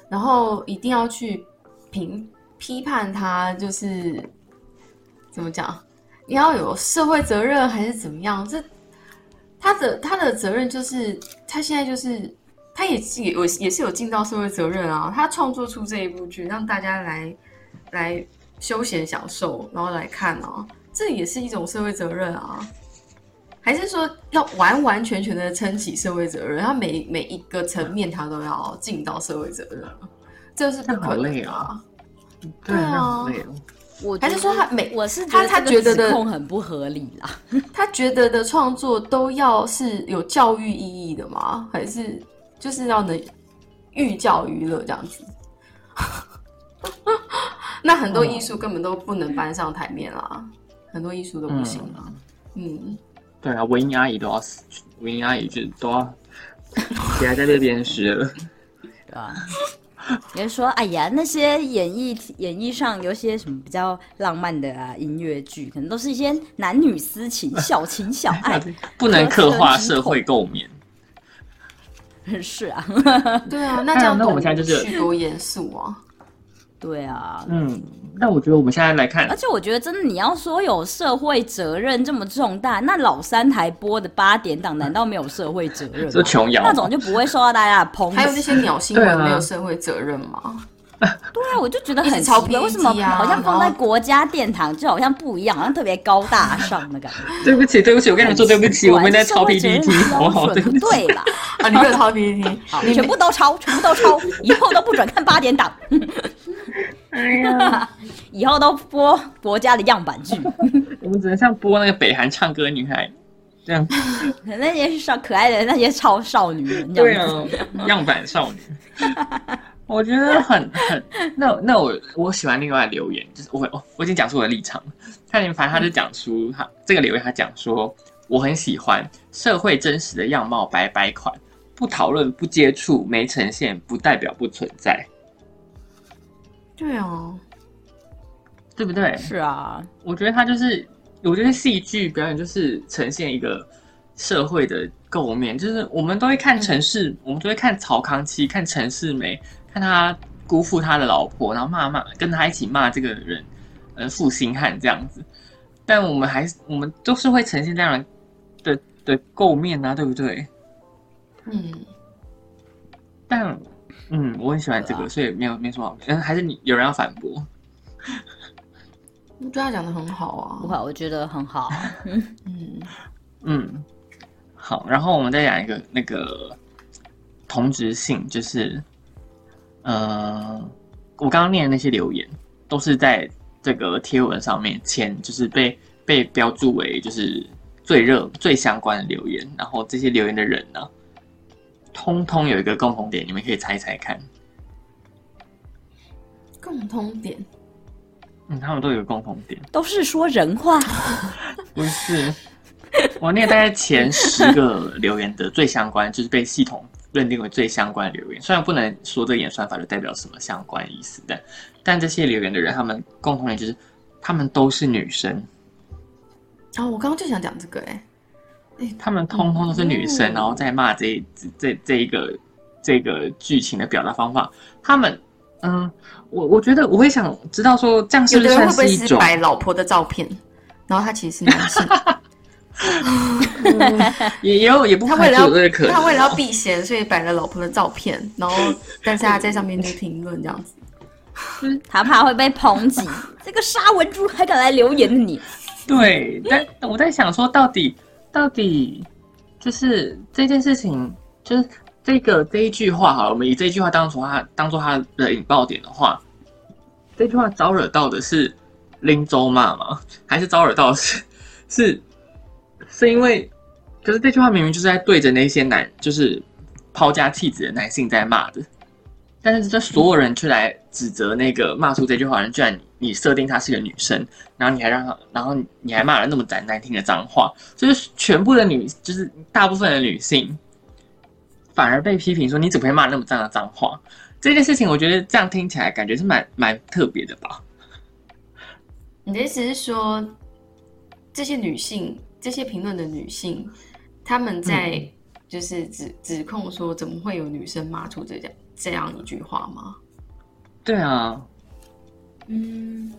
然后一定要去评。批判他就是怎么讲？你要有社会责任还是怎么样？这他的他的责任就是他现在就是他也是有也是有尽到社会责任啊。他创作出这一部剧，让大家来来休闲享受，然后来看啊，这也是一种社会责任啊。还是说要完完全全的撑起社会责任？他每每一个层面他都要尽到社会责任，这是不可能啊。对啊，我还是说他每我是他他觉得的控很不合理啦。他觉得的创作都要是有教育意义的吗？还是就是要能寓教于乐这样子？那很多艺术根本都不能搬上台面啦，很多艺术都不行啊。嗯，对啊，文英阿姨都要死，文英阿姨就都要 别在这边学了，对吧？比如说，哎呀，那些演艺演艺上有些什么比较浪漫的啊，音乐剧可能都是一些男女私情、小情小爱，不能刻画社会共勉。是啊，对啊，那这样那我们现在就是多严肃啊。对啊，嗯，那我觉得我们现在来看，而且我觉得真的，你要说有社会责任这么重大，那老三台播的八点档难道没有社会责任？就琼瑶那种就不会受到大家的抨击。还有那些鸟新闻没有社会责任吗？对啊，我就觉得很奇怪，为什么好像放在国家殿堂就好像不一样，好像特别高大上的感觉。对不起，对不起，我跟你们说对不起，我们在抄 PPT，我好对不对啦？啊，你没有抄 PPT，你全部都抄，全部都抄，以后都不准看八点档。哎呀，以后都播国家的样板剧，我们只能像播那个北韩唱歌女孩这样，那些少可爱的那些超少女人，对啊，样板少女。我觉得很很那那我我喜欢另外留言，就是我我我已经讲出我的立场了。他反正他就讲出他这个留言，他讲说我很喜欢社会真实的样貌白白款，不讨论不接触没呈现，不代表不存在。对啊，对不对？是啊，我觉得他就是，我觉得戏剧表演就是呈现一个社会的构面，就是我们都会看城市，我们都会看曹康熙，看陈世美。看他辜负他的老婆，然后骂骂跟他一起骂这个人，呃，负心汉这样子。但我们还是我们都是会呈现这样的的的构面啊，对不对？嗯。但嗯，我很喜欢这个，所以没有没什么。嗯，还是你有人要反驳？我觉得他讲的很好啊，不会，我觉得很好。嗯嗯，好。然后我们再讲一个那个同质性，就是。呃，我刚刚念的那些留言，都是在这个贴文上面签，就是被被标注为就是最热、最相关的留言。然后这些留言的人呢，通通有一个共同点，你们可以猜猜看。共同点？嗯，他们都有共同点，都是说人话。不是，我念大概前十个留言的最相关，就是被系统。认定为最相关的留言，虽然不能说这演算法就代表什么相关意思，但但这些留言的人，他们共同点就是他们都是女生。啊，我刚刚就想讲这个，哎，他们通通都是女生，然后再骂这这这一个这个剧情的表达方法。他们，嗯，我我觉得我会想知道说，这样是不是算是一种摆老婆的照片？然后他其实是男性，也也有也不他为了要他为了要避嫌，所以摆了老婆的照片，然后但是他在上面就评论这样子，他怕会被抨击。这个杀文猪还敢来留言的你？对，但我在想说，到底到底就是这件事情，就是这个这一句话哈，我们以这一句话当做他当做他的引爆点的话，这句话招惹到的是。拎州骂吗？还是招惹到是 是是因为，可是这句话明明就是在对着那些男，就是抛家弃子的男性在骂的，但是这所有人却来指责那个骂出这句话的人，居然你设定她是个女生，然后你还让她，然后你还骂了那么难难听的脏话，就是全部的女，就是大部分的女性反而被批评说你怎么会骂那么脏的脏话？这件事情我觉得这样听起来感觉是蛮蛮特别的吧。你的意思是说，这些女性，这些评论的女性，她们在就是指指控说，怎么会有女生骂出这样这样一句话吗？对啊，嗯，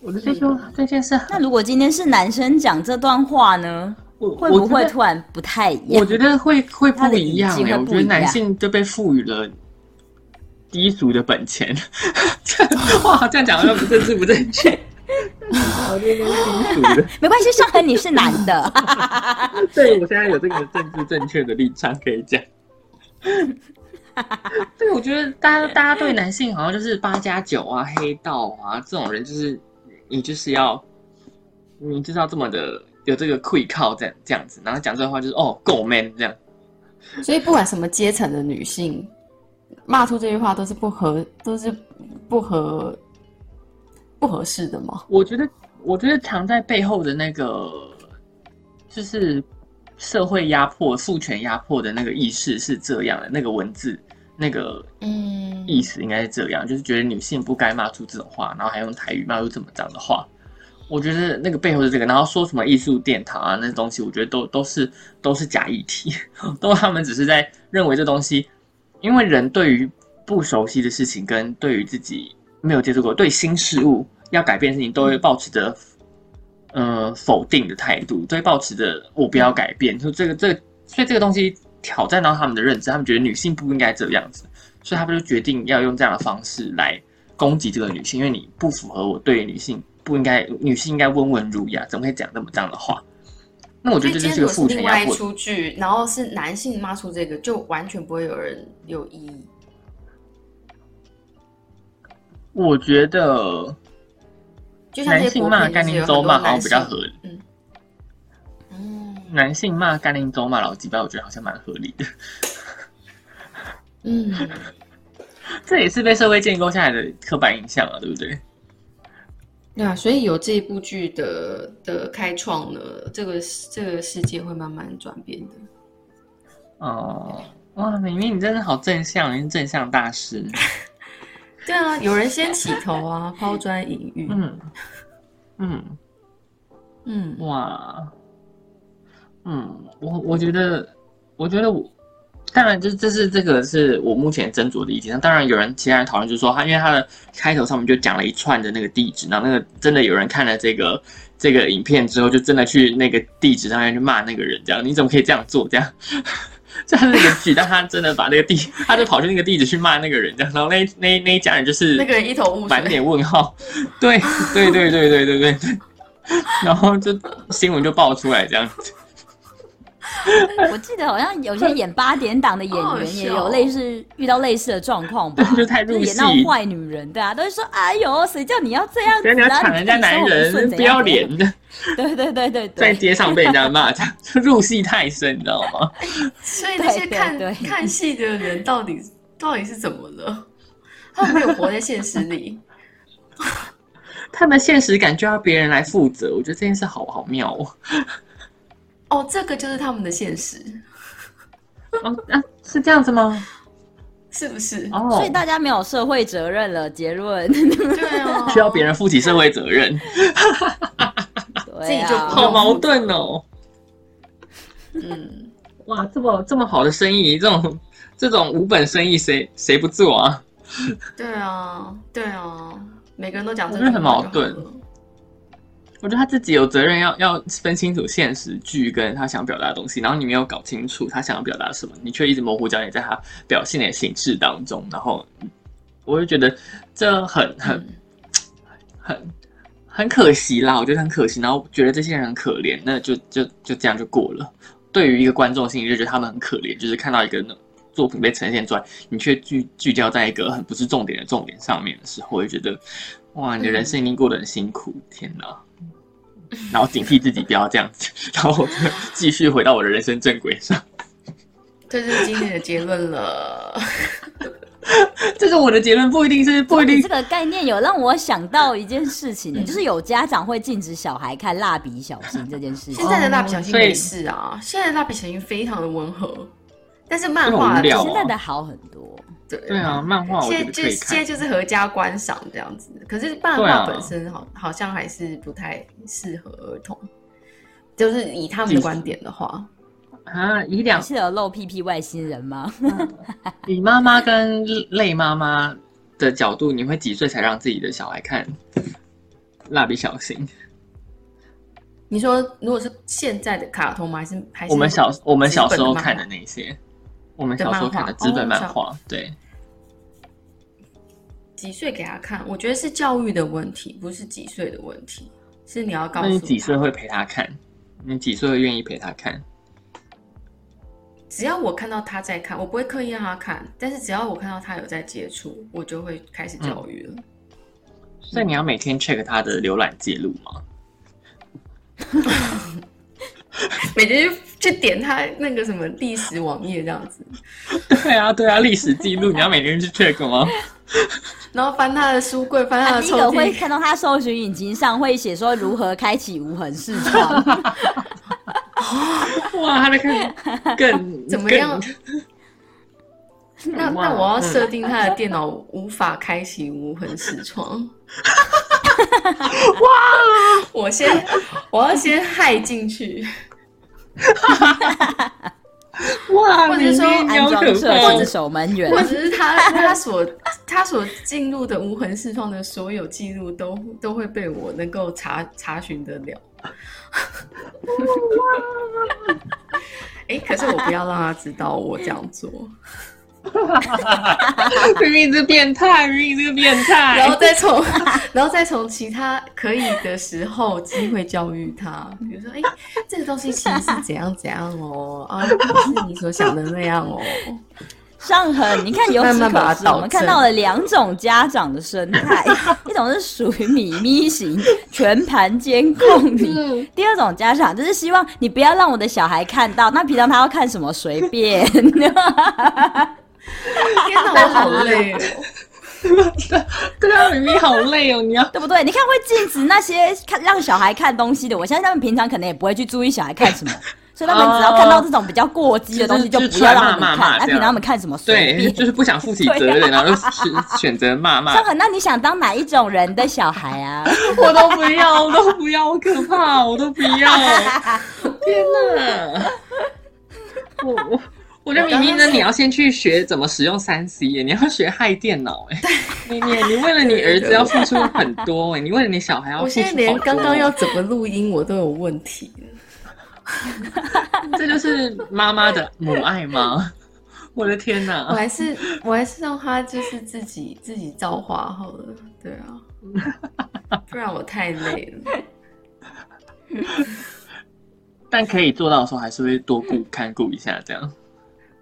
我的这说这件事，那如果今天是男生讲这段话呢，会不会突然不太一样？我觉得会会不一样哎，我觉得男性就被赋予了。低俗的本钱，哇，这样讲好像不政治不正确。我这边是低俗的，没关系，上恒你是男的。对，我现在有这个政治正确的立场可以讲。对，我觉得大家大家对男性好像就是八加九啊、黑道啊这种人，就是你就是要你就是要这么的有这个愧靠这样这样子，然后讲这话就是哦够 man 这样。所以不管什么阶层的女性。骂出这句话都是不合，都是不合不合适的吗？我觉得，我觉得藏在背后的那个，就是社会压迫、父权压迫的那个意识是这样的。那个文字，那个嗯意思应该是这样，就是觉得女性不该骂出这种话，然后还用台语骂出这么脏的话。我觉得那个背后是这个，然后说什么艺术殿堂啊，那些东西，我觉得都都是都是假议题，都他们只是在认为这东西。因为人对于不熟悉的事情，跟对于自己没有接触过、对新事物要改变的事情，都会保持着呃否定的态度，都会保持着我不要改变。就这个这，所以这个东西挑战到他们的认知，他们觉得女性不应该这样子，所以他们就决定要用这样的方式来攻击这个女性，因为你不符合我对女性不应该，女性应该温文儒雅，怎么会讲那么这样的话？那我觉得这就是个父权压迫。出去，然后是男性骂出这个，就完全不会有人有异议。我觉得，男性骂甘宁州骂好像比较合理。嗯，嗯，男性骂甘宁州骂老几巴，我觉得好像蛮合理的。嗯，这也是被社会建构下来的刻板印象啊，对不对？对啊，所以有这一部剧的的开创呢，这个这个世界会慢慢转变的。哦，哇，明明你真的好正向，你是正向大师。对啊，有人先起头啊，抛砖引玉。嗯嗯嗯，哇，嗯我我觉得，我觉得我当然这这是这个是我目前斟酌的意见。那当然有人其他人讨论，就是说他因为他的开头上面就讲了一串的那个地址，然后那个真的有人看了这个这个影片之后，就真的去那个地址上面去骂那个人，这样你怎么可以这样做？这样。在那个剧，但他真的把那个地，他就跑去那个地址去骂那个人，这样，然后那那那一家人就是那个人一头雾水，满脸问号，对对对对对对对，然后就新闻就爆出来这样子。我记得好像有些演八点档的演员也有类似遇到类似的状况吧，就太入戏，演那种坏女人，对啊，都是说哎呦，谁叫你要这样子，你要抢人家男人，不要脸。的，对对对对，在街上被人家骂，这样入戏太深，你知道吗？所以那些看看戏的人到底到底是怎么了？他们没有活在现实里，他们现实感就要别人来负责，我觉得这件事好好妙哦。哦，这个就是他们的现实。哦啊，是这样子吗？是不是？哦，所以大家没有社会责任了。结论对啊，需要别人负起社会责任，自己就好矛盾哦。嗯，哇，这么这么好的生意，这种这种无本生意，谁谁不做啊？对啊，对啊，每个人都讲，真的很矛盾。我觉得他自己有责任要要分清楚现实剧跟他想表达的东西，然后你没有搞清楚他想要表达什么，你却一直模糊焦点在他表现的形式当中，然后我就觉得这很很很很可惜啦，我觉得很可惜，然后觉得这些人很可怜，那就就就这样就过了。对于一个观众心里就觉得他们很可怜，就是看到一个作品被呈现出来，你却聚聚焦在一个很不是重点的重点上面的时候，我就觉得哇，你的人生一定过得很辛苦，天哪！然后警惕自己不要这样子，然后继续回到我的人生正轨上。这就是今天的结论了。这是我的结论，不一定是不一定。这个概念有让我想到一件事情，就是有家长会禁止小孩看蜡笔小新这件事情。现在的蜡笔小新没事啊，现在的蜡笔小新非常的温和，但是漫画现在的好很多。对对啊，漫画现在就现在就是合家观赏这样子，可是漫画本身好好像还是不太适合儿童，就是以他们的观点的话，啊，以两是有露屁屁外星人吗？以妈妈跟累妈妈的角度，你会几岁才让自己的小孩看蜡笔小新？你说如果是现在的卡通吗？还是还是我们小我们小时候看的那些？我们小时候看的纸本漫画，对。几岁给他看？我觉得是教育的问题，不是几岁的问题。是你要告诉你几岁会陪他看？你几岁会愿意陪他看？只要我看到他在看，我不会刻意让他看。但是只要我看到他有在接触，我就会开始教育了。所以你要每天 check 他的浏览记录吗？每天去点他那个什么历史网页这样子。对啊，对啊，历史记录你要每天去 check 吗？然后翻他的书柜，翻他的抽屉，会看到他搜寻引擎上会写说如何开启无痕视窗。哇，他的更更 怎么样？那那我要设定他的电脑无法开启无痕视窗。哇！我先我要先害进去。哇！或者说安装设置守门员，或者是他 他所他所进入的无痕视窗的所有记录，都都会被我能够查查询得了。哎，可是我不要让他知道我这样做。明明是变态，明明是个变态，然后再从，然后再从其他可以的时候机会教育他，比如说，哎，这个东西其实是怎样怎样哦，啊，不是你所想的那样哦。上恒，你看，由此可知，我们看到了两种家长的生态，一种是属于咪咪型，全盘监控你；第二种家长就是希望你不要让我的小孩看到，那平常他要看什么随便。天哪，我好累哦！对啊，明明好累哦，你要对不对？你看会禁止那些看让小孩看东西的，我相信他们平常可能也不会去注意小孩看什么，所以他们只要看到这种比较过激的东西，就不要让他们看。那平常他们看什么？对，就是不想负起责任，然后选选择骂骂。那你想当哪一种人的小孩啊？我都不要，我都不要，好可怕，我都不要！天哪！我我。我觉得明明呢，你要先去学怎么使用三 C 耶，你要学害电脑 哎，你你你为了你儿子要付出很多哎，你为了你小孩要付出。我现在连刚刚要怎么录音我都有问题，这就是妈妈的母爱吗？我的天哪！我还是我还是让他就是自己自己造化好了，对啊，不然我太累了。但可以做到的时候，还是会多顾看顾一下这样。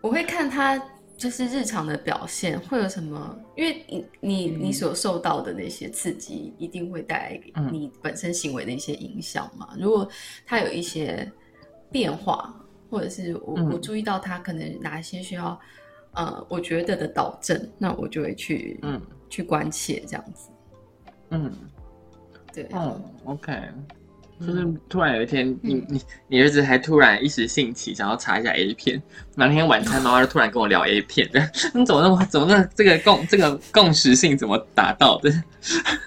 我会看他就是日常的表现会有什么，因为你你你所受到的那些刺激，一定会带来你本身行为的一些影响嘛。如果他有一些变化，或者是我我注意到他可能哪些需要呃，我觉得的导正，那我就会去嗯去关切这样子。嗯，对，嗯，OK。就是突然有一天，你你你儿子还突然一时兴起，想要查一下 A 片。那天晚餐，妈妈就突然跟我聊 A 片的，你 怎么那么怎么那这个共这个共识性怎么达到的？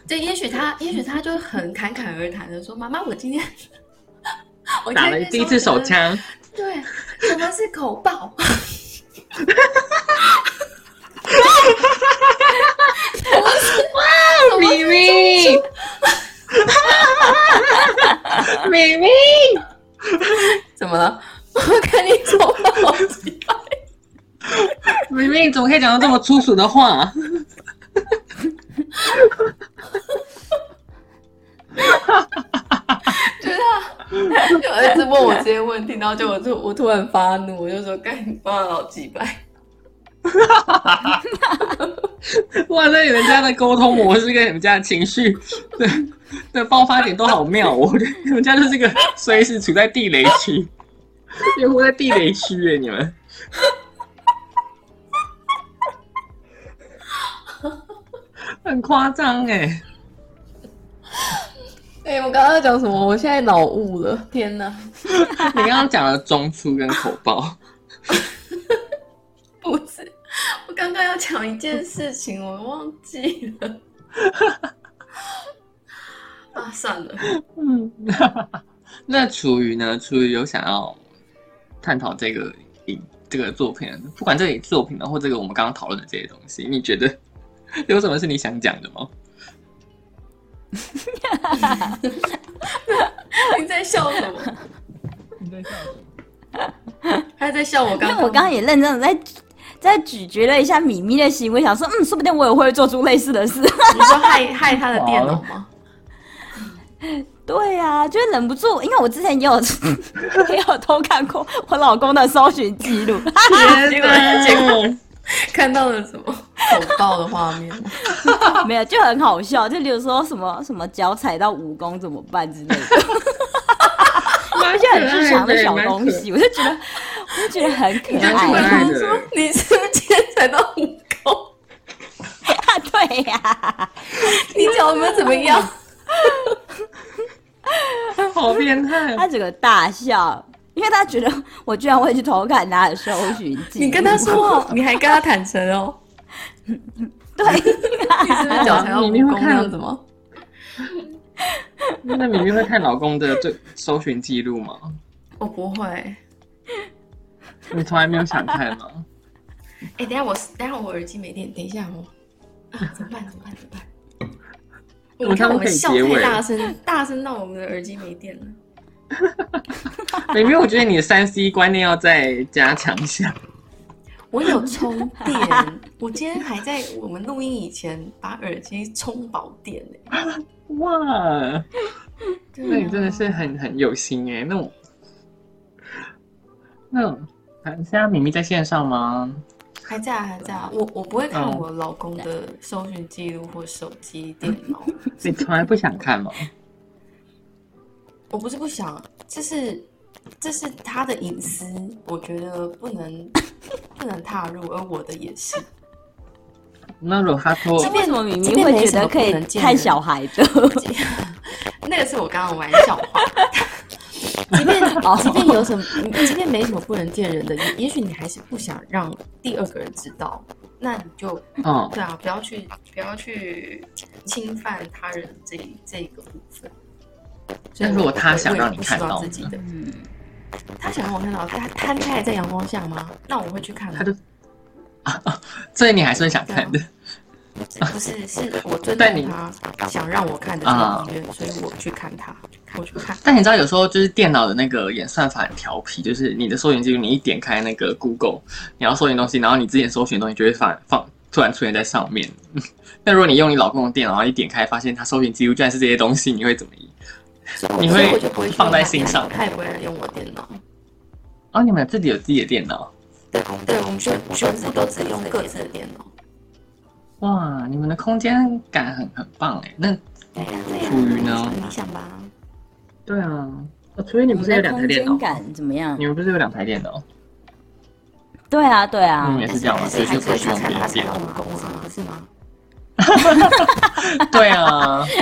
对，也许他也许他就很侃侃而谈的说：“妈妈，我今天 我打了第一次手枪。”对，什么是口爆？哇，咪咪！明明，怎么了？我看你抽了好几百。明明，怎么可以讲到这么粗俗的话？就是他，就儿子问我这些问题，然后就我就我突然发怒，我就说：“赶紧帮他老几百。” 哇，那你们家的沟通模式跟你们家的情绪的的爆发点都好妙，我觉得你们家就是个随时处在地雷区，又活在地雷区哎，你们 很夸张哎！哎，我刚刚讲什么？我现在脑雾了，天哪！你刚刚讲了中粗跟口爆。不是，我刚刚要讲一件事情，我忘记了。啊，算了。嗯，那楚瑜呢？楚瑜有想要探讨这个影这个作品，不管这个作品呢，或这个我们刚刚讨论的这些东西，你觉得 有什么是你想讲的吗？你在笑什么？你在笑什么？他在笑我刚，我刚刚也认真的在。在咀嚼了一下米咪的行为，想说，嗯，说不定我也会做出类似的事。你说害害他的电脑吗？对呀，就忍不住，因为我之前也有 也有偷看过我老公的搜寻记录，结果结果看到了什么恐爆的画面？没有，就很好笑，就比如说什么什么脚踩到蜈蚣怎么办之类的，有一些很日常的小东西，我就觉得。我就觉得很可爱。他说：“你是不是今天踩到蜈蚣？”啊，对呀。你脚有没有怎么样？好变态！他整个大笑，因为他觉得我居然会去偷看他的搜寻记你跟他说，你还跟他坦诚哦。对，你是不是脚踩到蜈蚣这样子吗？那明明会看老公的这搜寻记录吗？我不会。你从来没有想看吗？哎，等下我等下我耳机没电，等一下我。啊，怎么办？怎么办？怎么办？我看我们笑太大声，大声到我们的耳机没电了。明明我觉得你的三 C 观念要再加强一下。我有充电，我今天还在我们录音以前把耳机充饱电呢。哇，那你真的是很很有心哎，那种那种。现在米米在线上吗？还在，啊还在。啊我我不会看我老公的搜寻记录或手机、电脑。你从来不想看吗？我不是不想，这是这是他的隐私，我觉得不能不能踏入，而我的也是。那如果他说，为什么明明会觉得可以看小孩的？那个是我刚刚玩笑话。即便即便有什么，即便没什么不能见人的，也许你还是不想让第二个人知道，那你就，嗯，对啊，不要去不要去侵犯他人这这个部分。但如果他想让你看到自己的，嗯，他想让我看到他他他还在阳光下吗？那我会去看。他就，所以你还是很想看的。不是，是我尊重他想让我看的这个意愿，所以我去看他，我去看。但你知道，有时候就是电脑的那个演算法很调皮，就是你的搜寻记录，你一点开那个 Google，你要搜寻东西，然后你之前搜寻的东西就会放放突然出现在上面。那如果你用你老公的电脑，然后一点开发现他搜寻记录居然是这些东西，你会怎么？你会放在心上？他也不会用我电脑。哦，你们自己有自己的电脑？对，对，我们全全部都只用各自的电脑。哇，你们的空间感很很棒哎！那楚瑜呢？理想吧。对啊，楚瑜你不是有两台电脑？感怎么样？你们不是有两台电脑？对啊，对啊。你们也是这样吗？所以就不用别的电脑是吗？对啊。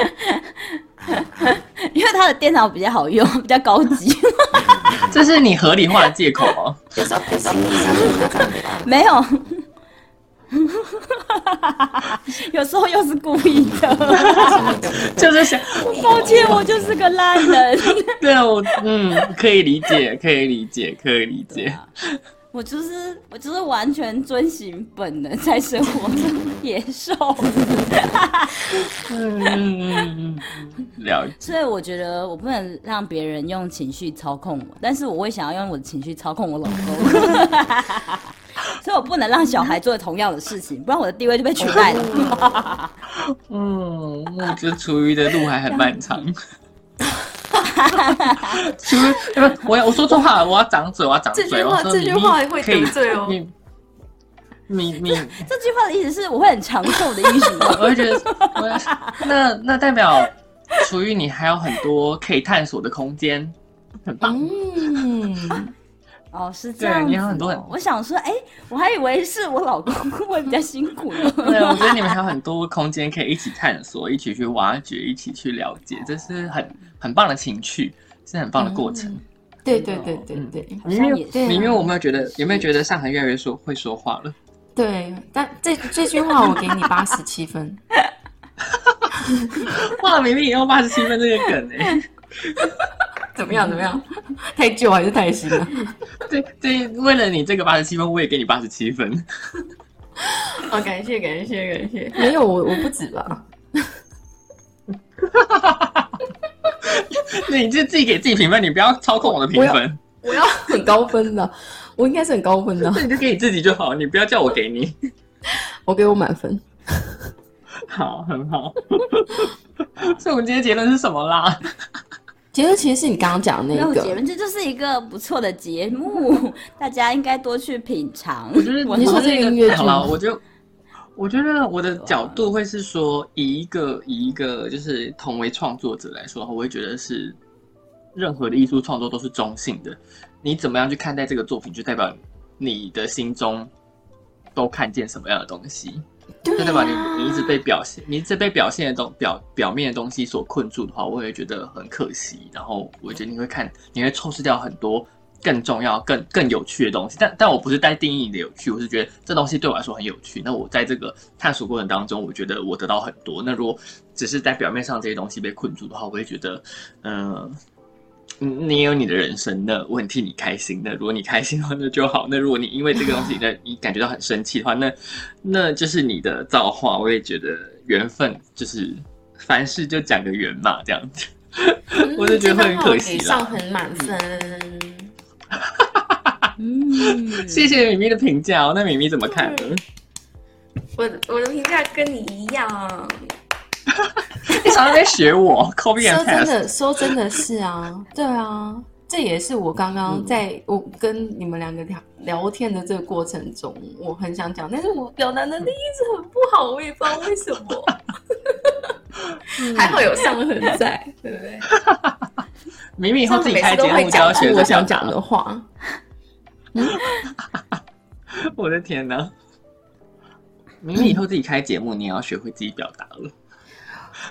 因为他的电脑比较好用，比较高级。这是你合理化的借口吗？没有。有时候又是故意的，就是想，抱歉，我就是个烂人。对啊，我嗯，可以理解，可以理解，可以理解。我就是我就是完全遵循本能在生活，野兽。嗯嗯嗯，了解。所以我觉得我不能让别人用情绪操控我，但是我会想要用我的情绪操控我老公。所以我不能让小孩做同样的事情，不然我的地位就被取代了。嗯，我觉得厨余的路还很漫长。厨余，不，我我说错话了，我要掌嘴，我要掌嘴。这句话，这句话会得罪哦。你你你，这句话的意思是我会很长寿的意思吗？我会觉得，那那代表属于你还有很多可以探索的空间，很棒。嗯。哦，是这样。你有很多很，我想说，哎，我还以为是我老公 会比较辛苦呢。对，我觉得你们还有很多空间可以一起探索，一起去挖掘，一起去了解，这是很很棒的情趣，是很棒的过程。对对对对对，明明明明，我没有觉得，有没有觉得上海越来越说会说话了？对，但这这句话我给你八十七分。哇，明明也用八十七分这个梗哎。怎么样？怎么样？太旧还是太新了？对对，为了你这个八十七分，我也给你八十七分。好，感谢感谢感谢！没有我我不止吧？那你就自己给自己评分，你不要操控我的评分。我要很高分的，我应该是很高分的。那你就给你自己就好，你不要叫我给你。我给我满分。好，很好。所以，我们今天结论是什么啦？结论其实是你刚刚讲的那个结论，这就是一个不错的节目，大家应该多去品尝。我觉得你说这个音乐剧，我就我觉得我的角度会是说，以一个以一个就是同为创作者来说的话，我会觉得是任何的艺术创作都是中性的。你怎么样去看待这个作品，就代表你的心中都看见什么样的东西。就代表你你一直被表现，你一直被表现的东表表面的东西所困住的话，我也觉得很可惜。然后我觉得你会看，你会错失掉很多更重要、更更有趣的东西。但但我不是在定义你的有趣，我是觉得这东西对我来说很有趣。那我在这个探索过程当中，我觉得我得到很多。那如果只是在表面上这些东西被困住的话，我会觉得，嗯。你有你的人生，那我很替你开心。的如果你开心的话，那就好。那如果你因为这个东西，那你感觉到很生气的话，那那就是你的造化。我也觉得缘分就是凡事就讲个缘嘛，这样子。我就觉得会很可惜了。上很满分。嗯，谢谢米米的评价哦。那米米怎么看呢？我我的评价跟你一样。你常常在学我，说真的，说真的是啊，对啊，这也是我刚刚在我跟你们两个聊聊天的这个过程中，我很想讲，但是我表达能力一直很不好，我也不知道为什么。还好有上痕在，对不对？明明以后自己开节目就要学 我想讲的话。我的天哪！明明以后自己开节目，你也要学会自己表达了。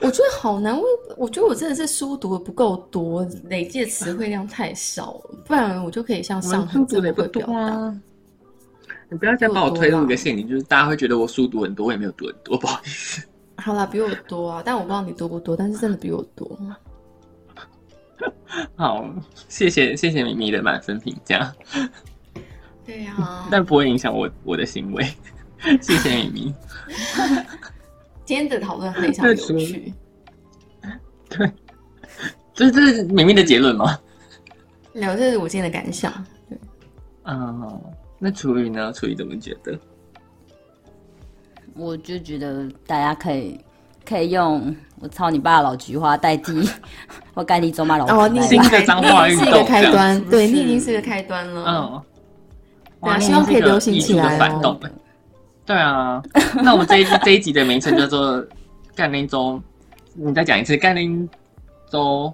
我觉得好难，我我觉得我真的是书读的不够多，累积的词汇量太少了，不然我就可以像上很这么会表达。你不要再把我推入一个陷阱，就是大家会觉得我书读很多，我也没有读很多，不好意思。好啦，比我多啊，但我不知道你多不多，但是真的比我多。好，谢谢谢谢米米的满分评价。对呀，但不会影响我我的行为。谢谢咪咪。今天的讨论非常有趣，对，这这是明明的结论吗？没有，这是我今天的感想。对，嗯，那楚雨呢？楚雨怎么觉得？我就觉得大家可以可以用“我操你爸”老菊花代替 我干你走马老哦，你新的脏话是一个开端，对你已经是个开端了。嗯，哇，希望可以流行起来哦。对啊，那我们这一 这一集的名称叫做“干林周”，你再讲一次“干林周”，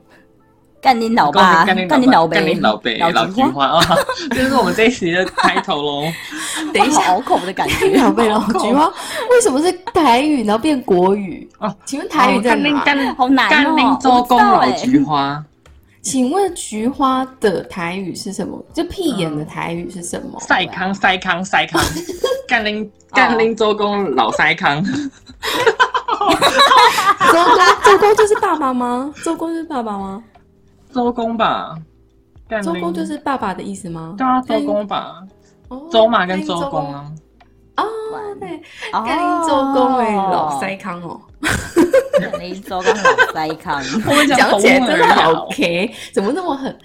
干林老爸，干林老干林老贝，老菊花啊，这是我们这一集的开头喽。等一下，好口的感觉，老辈老菊花，为什么是台语然后变国语？哦，请问台语在哪？好难哦，干林周公老菊花，请问菊花的台语是什么？就屁眼的台语是什么？塞康塞康塞康，干拎干拎周公老塞康。周公周公就是爸爸吗？周公是爸爸吗？周公吧。周公就是爸爸的意思吗？对啊，周公吧。周嘛跟周公啊。哦，对，干拎周公哎，老塞康哦。干拎周公老塞康，我们讲起来真的好 K，怎么那么狠？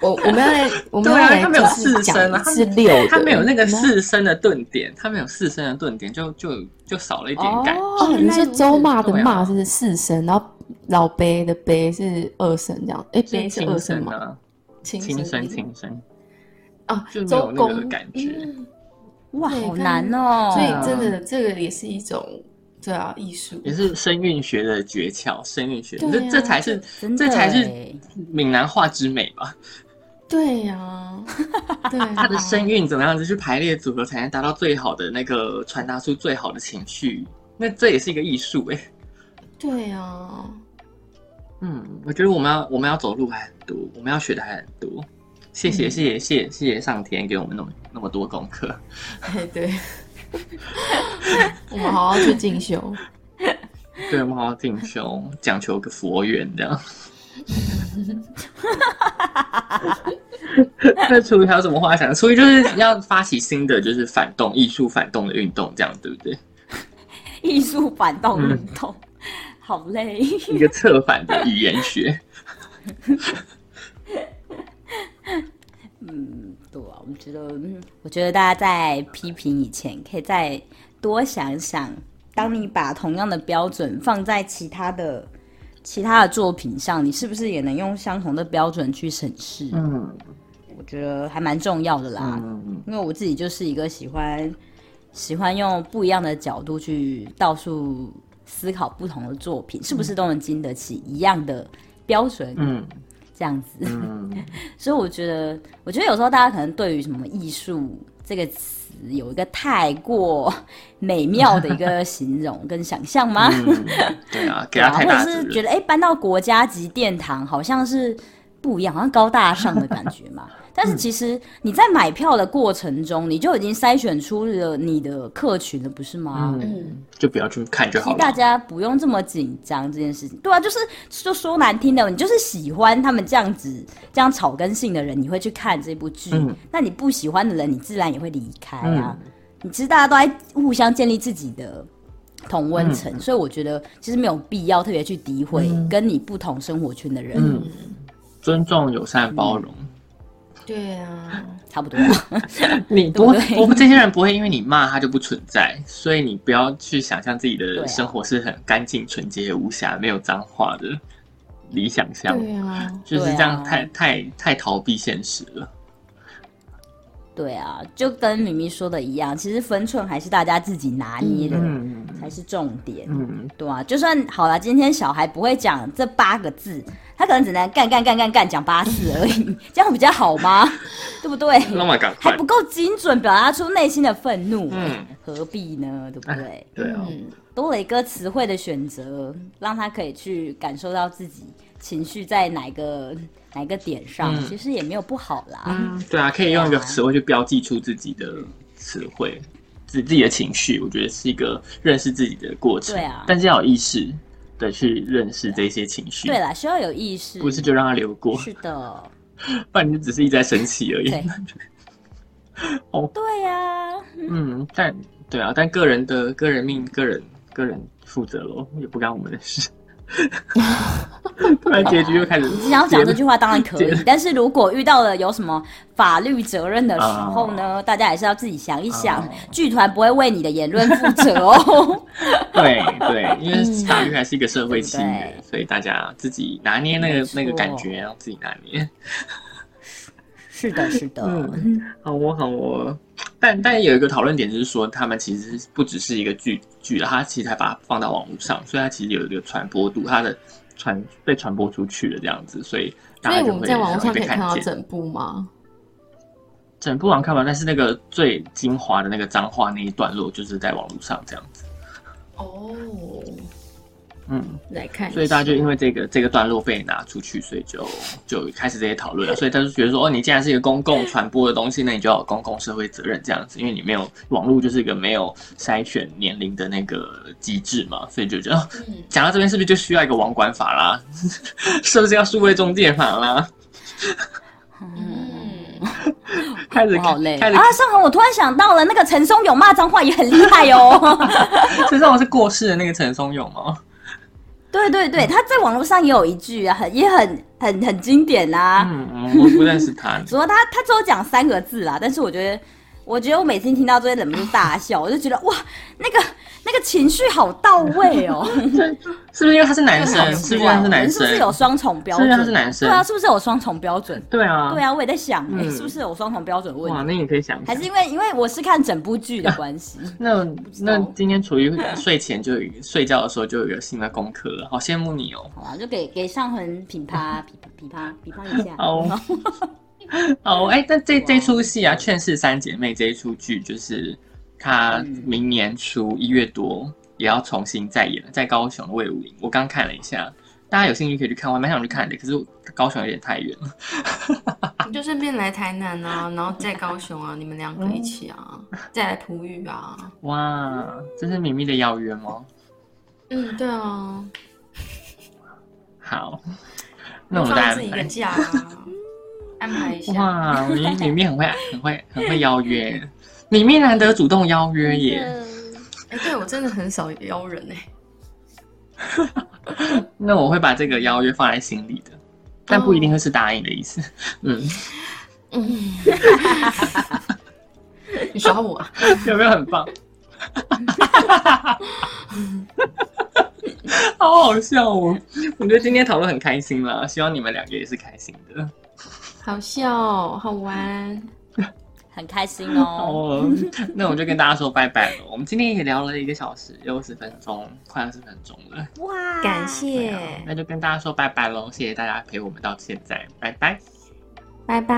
我我们要来，我们要来，他没有四声啊，是六，他没有那个四声的顿点，他没有四声的顿点，就就就少了一点感。哦，你是周骂的骂是四声，然后老杯的杯是二声这样，哎，杯是二声吗？轻声轻声哦，就没有那个感觉。哇好难哦。所以真的这个也是一种对啊艺术。也是声韵学的诀窍声韵学那这才是这才是闽南话之美吧对呀对他的声韵怎么样子去排列组合才能达到最好的那个传达出最好的情绪那这也是一个艺术哎对啊。嗯我觉得我们要我们要走路还很多我们要学的还很多。谢谢谢谢谢谢上天给我们弄那么多功课，对，我们好好去进修，对，我们好好进修，讲求个佛缘这样。那初一还有什么话想？初一就是要发起新的，就是反动艺术反动的运动，这样对不对？艺术反动运动，好累，一个策反的语言学。嗯，我觉得，我觉得大家在批评以前，可以再多想想，当你把同样的标准放在其他的其他的作品上，你是不是也能用相同的标准去审视？嗯，我觉得还蛮重要的啦。嗯因为我自己就是一个喜欢喜欢用不一样的角度去到处思考不同的作品，是不是都能经得起一样的标准？嗯。这样子，所以我觉得，我觉得有时候大家可能对于什么艺术这个词有一个太过美妙的一个形容跟想象吗？对啊，给他太大，或者是觉得哎，搬到国家级殿堂好像是不一样，好像高大上的感觉嘛。但是其实你在买票的过程中，你就已经筛选出了你的客群了，不是吗？嗯，就不要去看就好了。大家不用这么紧张这件事情。对啊，就是就说难听的，你就是喜欢他们这样子这样草根性的人，你会去看这部剧。那你不喜欢的人，你自然也会离开啊。你其实大家都在互相建立自己的同温层，所以我觉得其实没有必要特别去诋毁跟你不同生活圈的人。嗯，尊重、友善、包容。对啊，差不多。你不，我们这些人不会因为你骂他就不存在，所以你不要去想象自己的生活是很干净、纯洁、无瑕、没有脏话的理想乡。对啊，就是这样，太太太逃避现实了。对啊，就跟明明说的一样，其实分寸还是大家自己拿捏的才是重点。嗯，对啊，就算好了，今天小孩不会讲这八个字。他可能只能干干干干干讲八次而已，这样比较好吗？对不对？还不够精准表达出内心的愤怒，嗯，何必呢？对不对？对啊，多了一个词汇的选择，让他可以去感受到自己情绪在哪个哪个点上，其实也没有不好啦。嗯，对啊，可以用一个词汇去标记出自己的词汇，自自己的情绪，我觉得是一个认识自己的过程。对啊，但是要有意识。的去认识这些情绪，对啦，需要有意识，不是就让它流过。是的，不然你就只是一直在生气而已。哦，对呀，嗯，但对啊，但个人的个人命，个人个人负责喽，也不干我们的事。突然结局又开始。你想讲这句话当然可以，但是如果遇到了有什么法律责任的时候呢？大家还是要自己想一想，剧团不会为你的言论负责哦。对对，因为法律还是一个社会契约，所以大家自己拿捏那个那个感觉，要自己拿捏。是的，是的。嗯，好，我好我。但但有一个讨论点就是说，他们其实不只是一个剧剧了，它其实还把它放到网络上，所以它其实有一个传播度，它的传被传播出去了这样子，所以所以我们在网络上可以看到整部吗？整部网看完，但是那个最精华的那个脏话那一段落，就是在网络上这样子。哦，嗯，来看，所以大家就因为这个这个段落被拿出去，所以就就开始这些讨论了。所以他就觉得说，哦，你既然是一个公共传播的东西，那你就要有公共社会责任这样子，因为你没有网络就是一个没有筛选年龄的那个机制嘛，所以就觉得 讲到这边是不是就需要一个网管法啦？是不是要数位中介法啦？嗯，开始好累啊！上恒，我突然想到了，那个陈松勇骂脏话也很厉害哦。陈松勇是过世的那个陈松勇吗？对对对，他在网络上也有一句啊，很也很很很经典啊。嗯，我不认识他。主要他他只有讲三个字啦，但是我觉得，我觉得我每次听到都会忍不住大笑，我就觉得哇，那个。那个情绪好到位哦，是不是因为他是男生？是不是他是男生？是不是有双重标准？是他是男生？对啊，是不是有双重标准？对啊，对啊，我也在想，哎，是不是有双重标准问题？哇，那你可以想，还是因为因为我是看整部剧的关系？那那今天处于睡前就有睡觉的时候就有一个新的功课了，好羡慕你哦。好啊，就给给上恒品啪噼噼啪噼啪一下。好，好，哎，但这这出戏啊，《劝世三姐妹》这一出剧，就是它明年初一月多。也要重新再演了，在高雄的魏武营，我刚看了一下，大家有兴趣可以去看，我还蛮想去看的，可是高雄有点太远了。你就顺便来台南啊，然后在高雄啊，你们两个一起啊，再来普语啊。哇，这是米米的邀约吗？嗯，对啊。好，那我们大家自己一个假安排一下。哇，米米米很会很会很会邀约，米米难得主动邀约耶。哎，对我真的很少邀人哎。那我会把这个邀约放在心里的，但不一定会是答应的意思。嗯嗯，你耍我啊有没有很棒？好好笑哦！我觉得今天讨论很开心啦，希望你们两个也是开心的。好笑，好玩。很开心 哦，那我就跟大家说拜拜了。我们今天也聊了一个小时六十分钟，快二十分钟了。哇，感谢！那就跟大家说拜拜喽，谢谢大家陪我们到现在，拜拜拜，拜拜，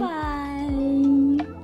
拜。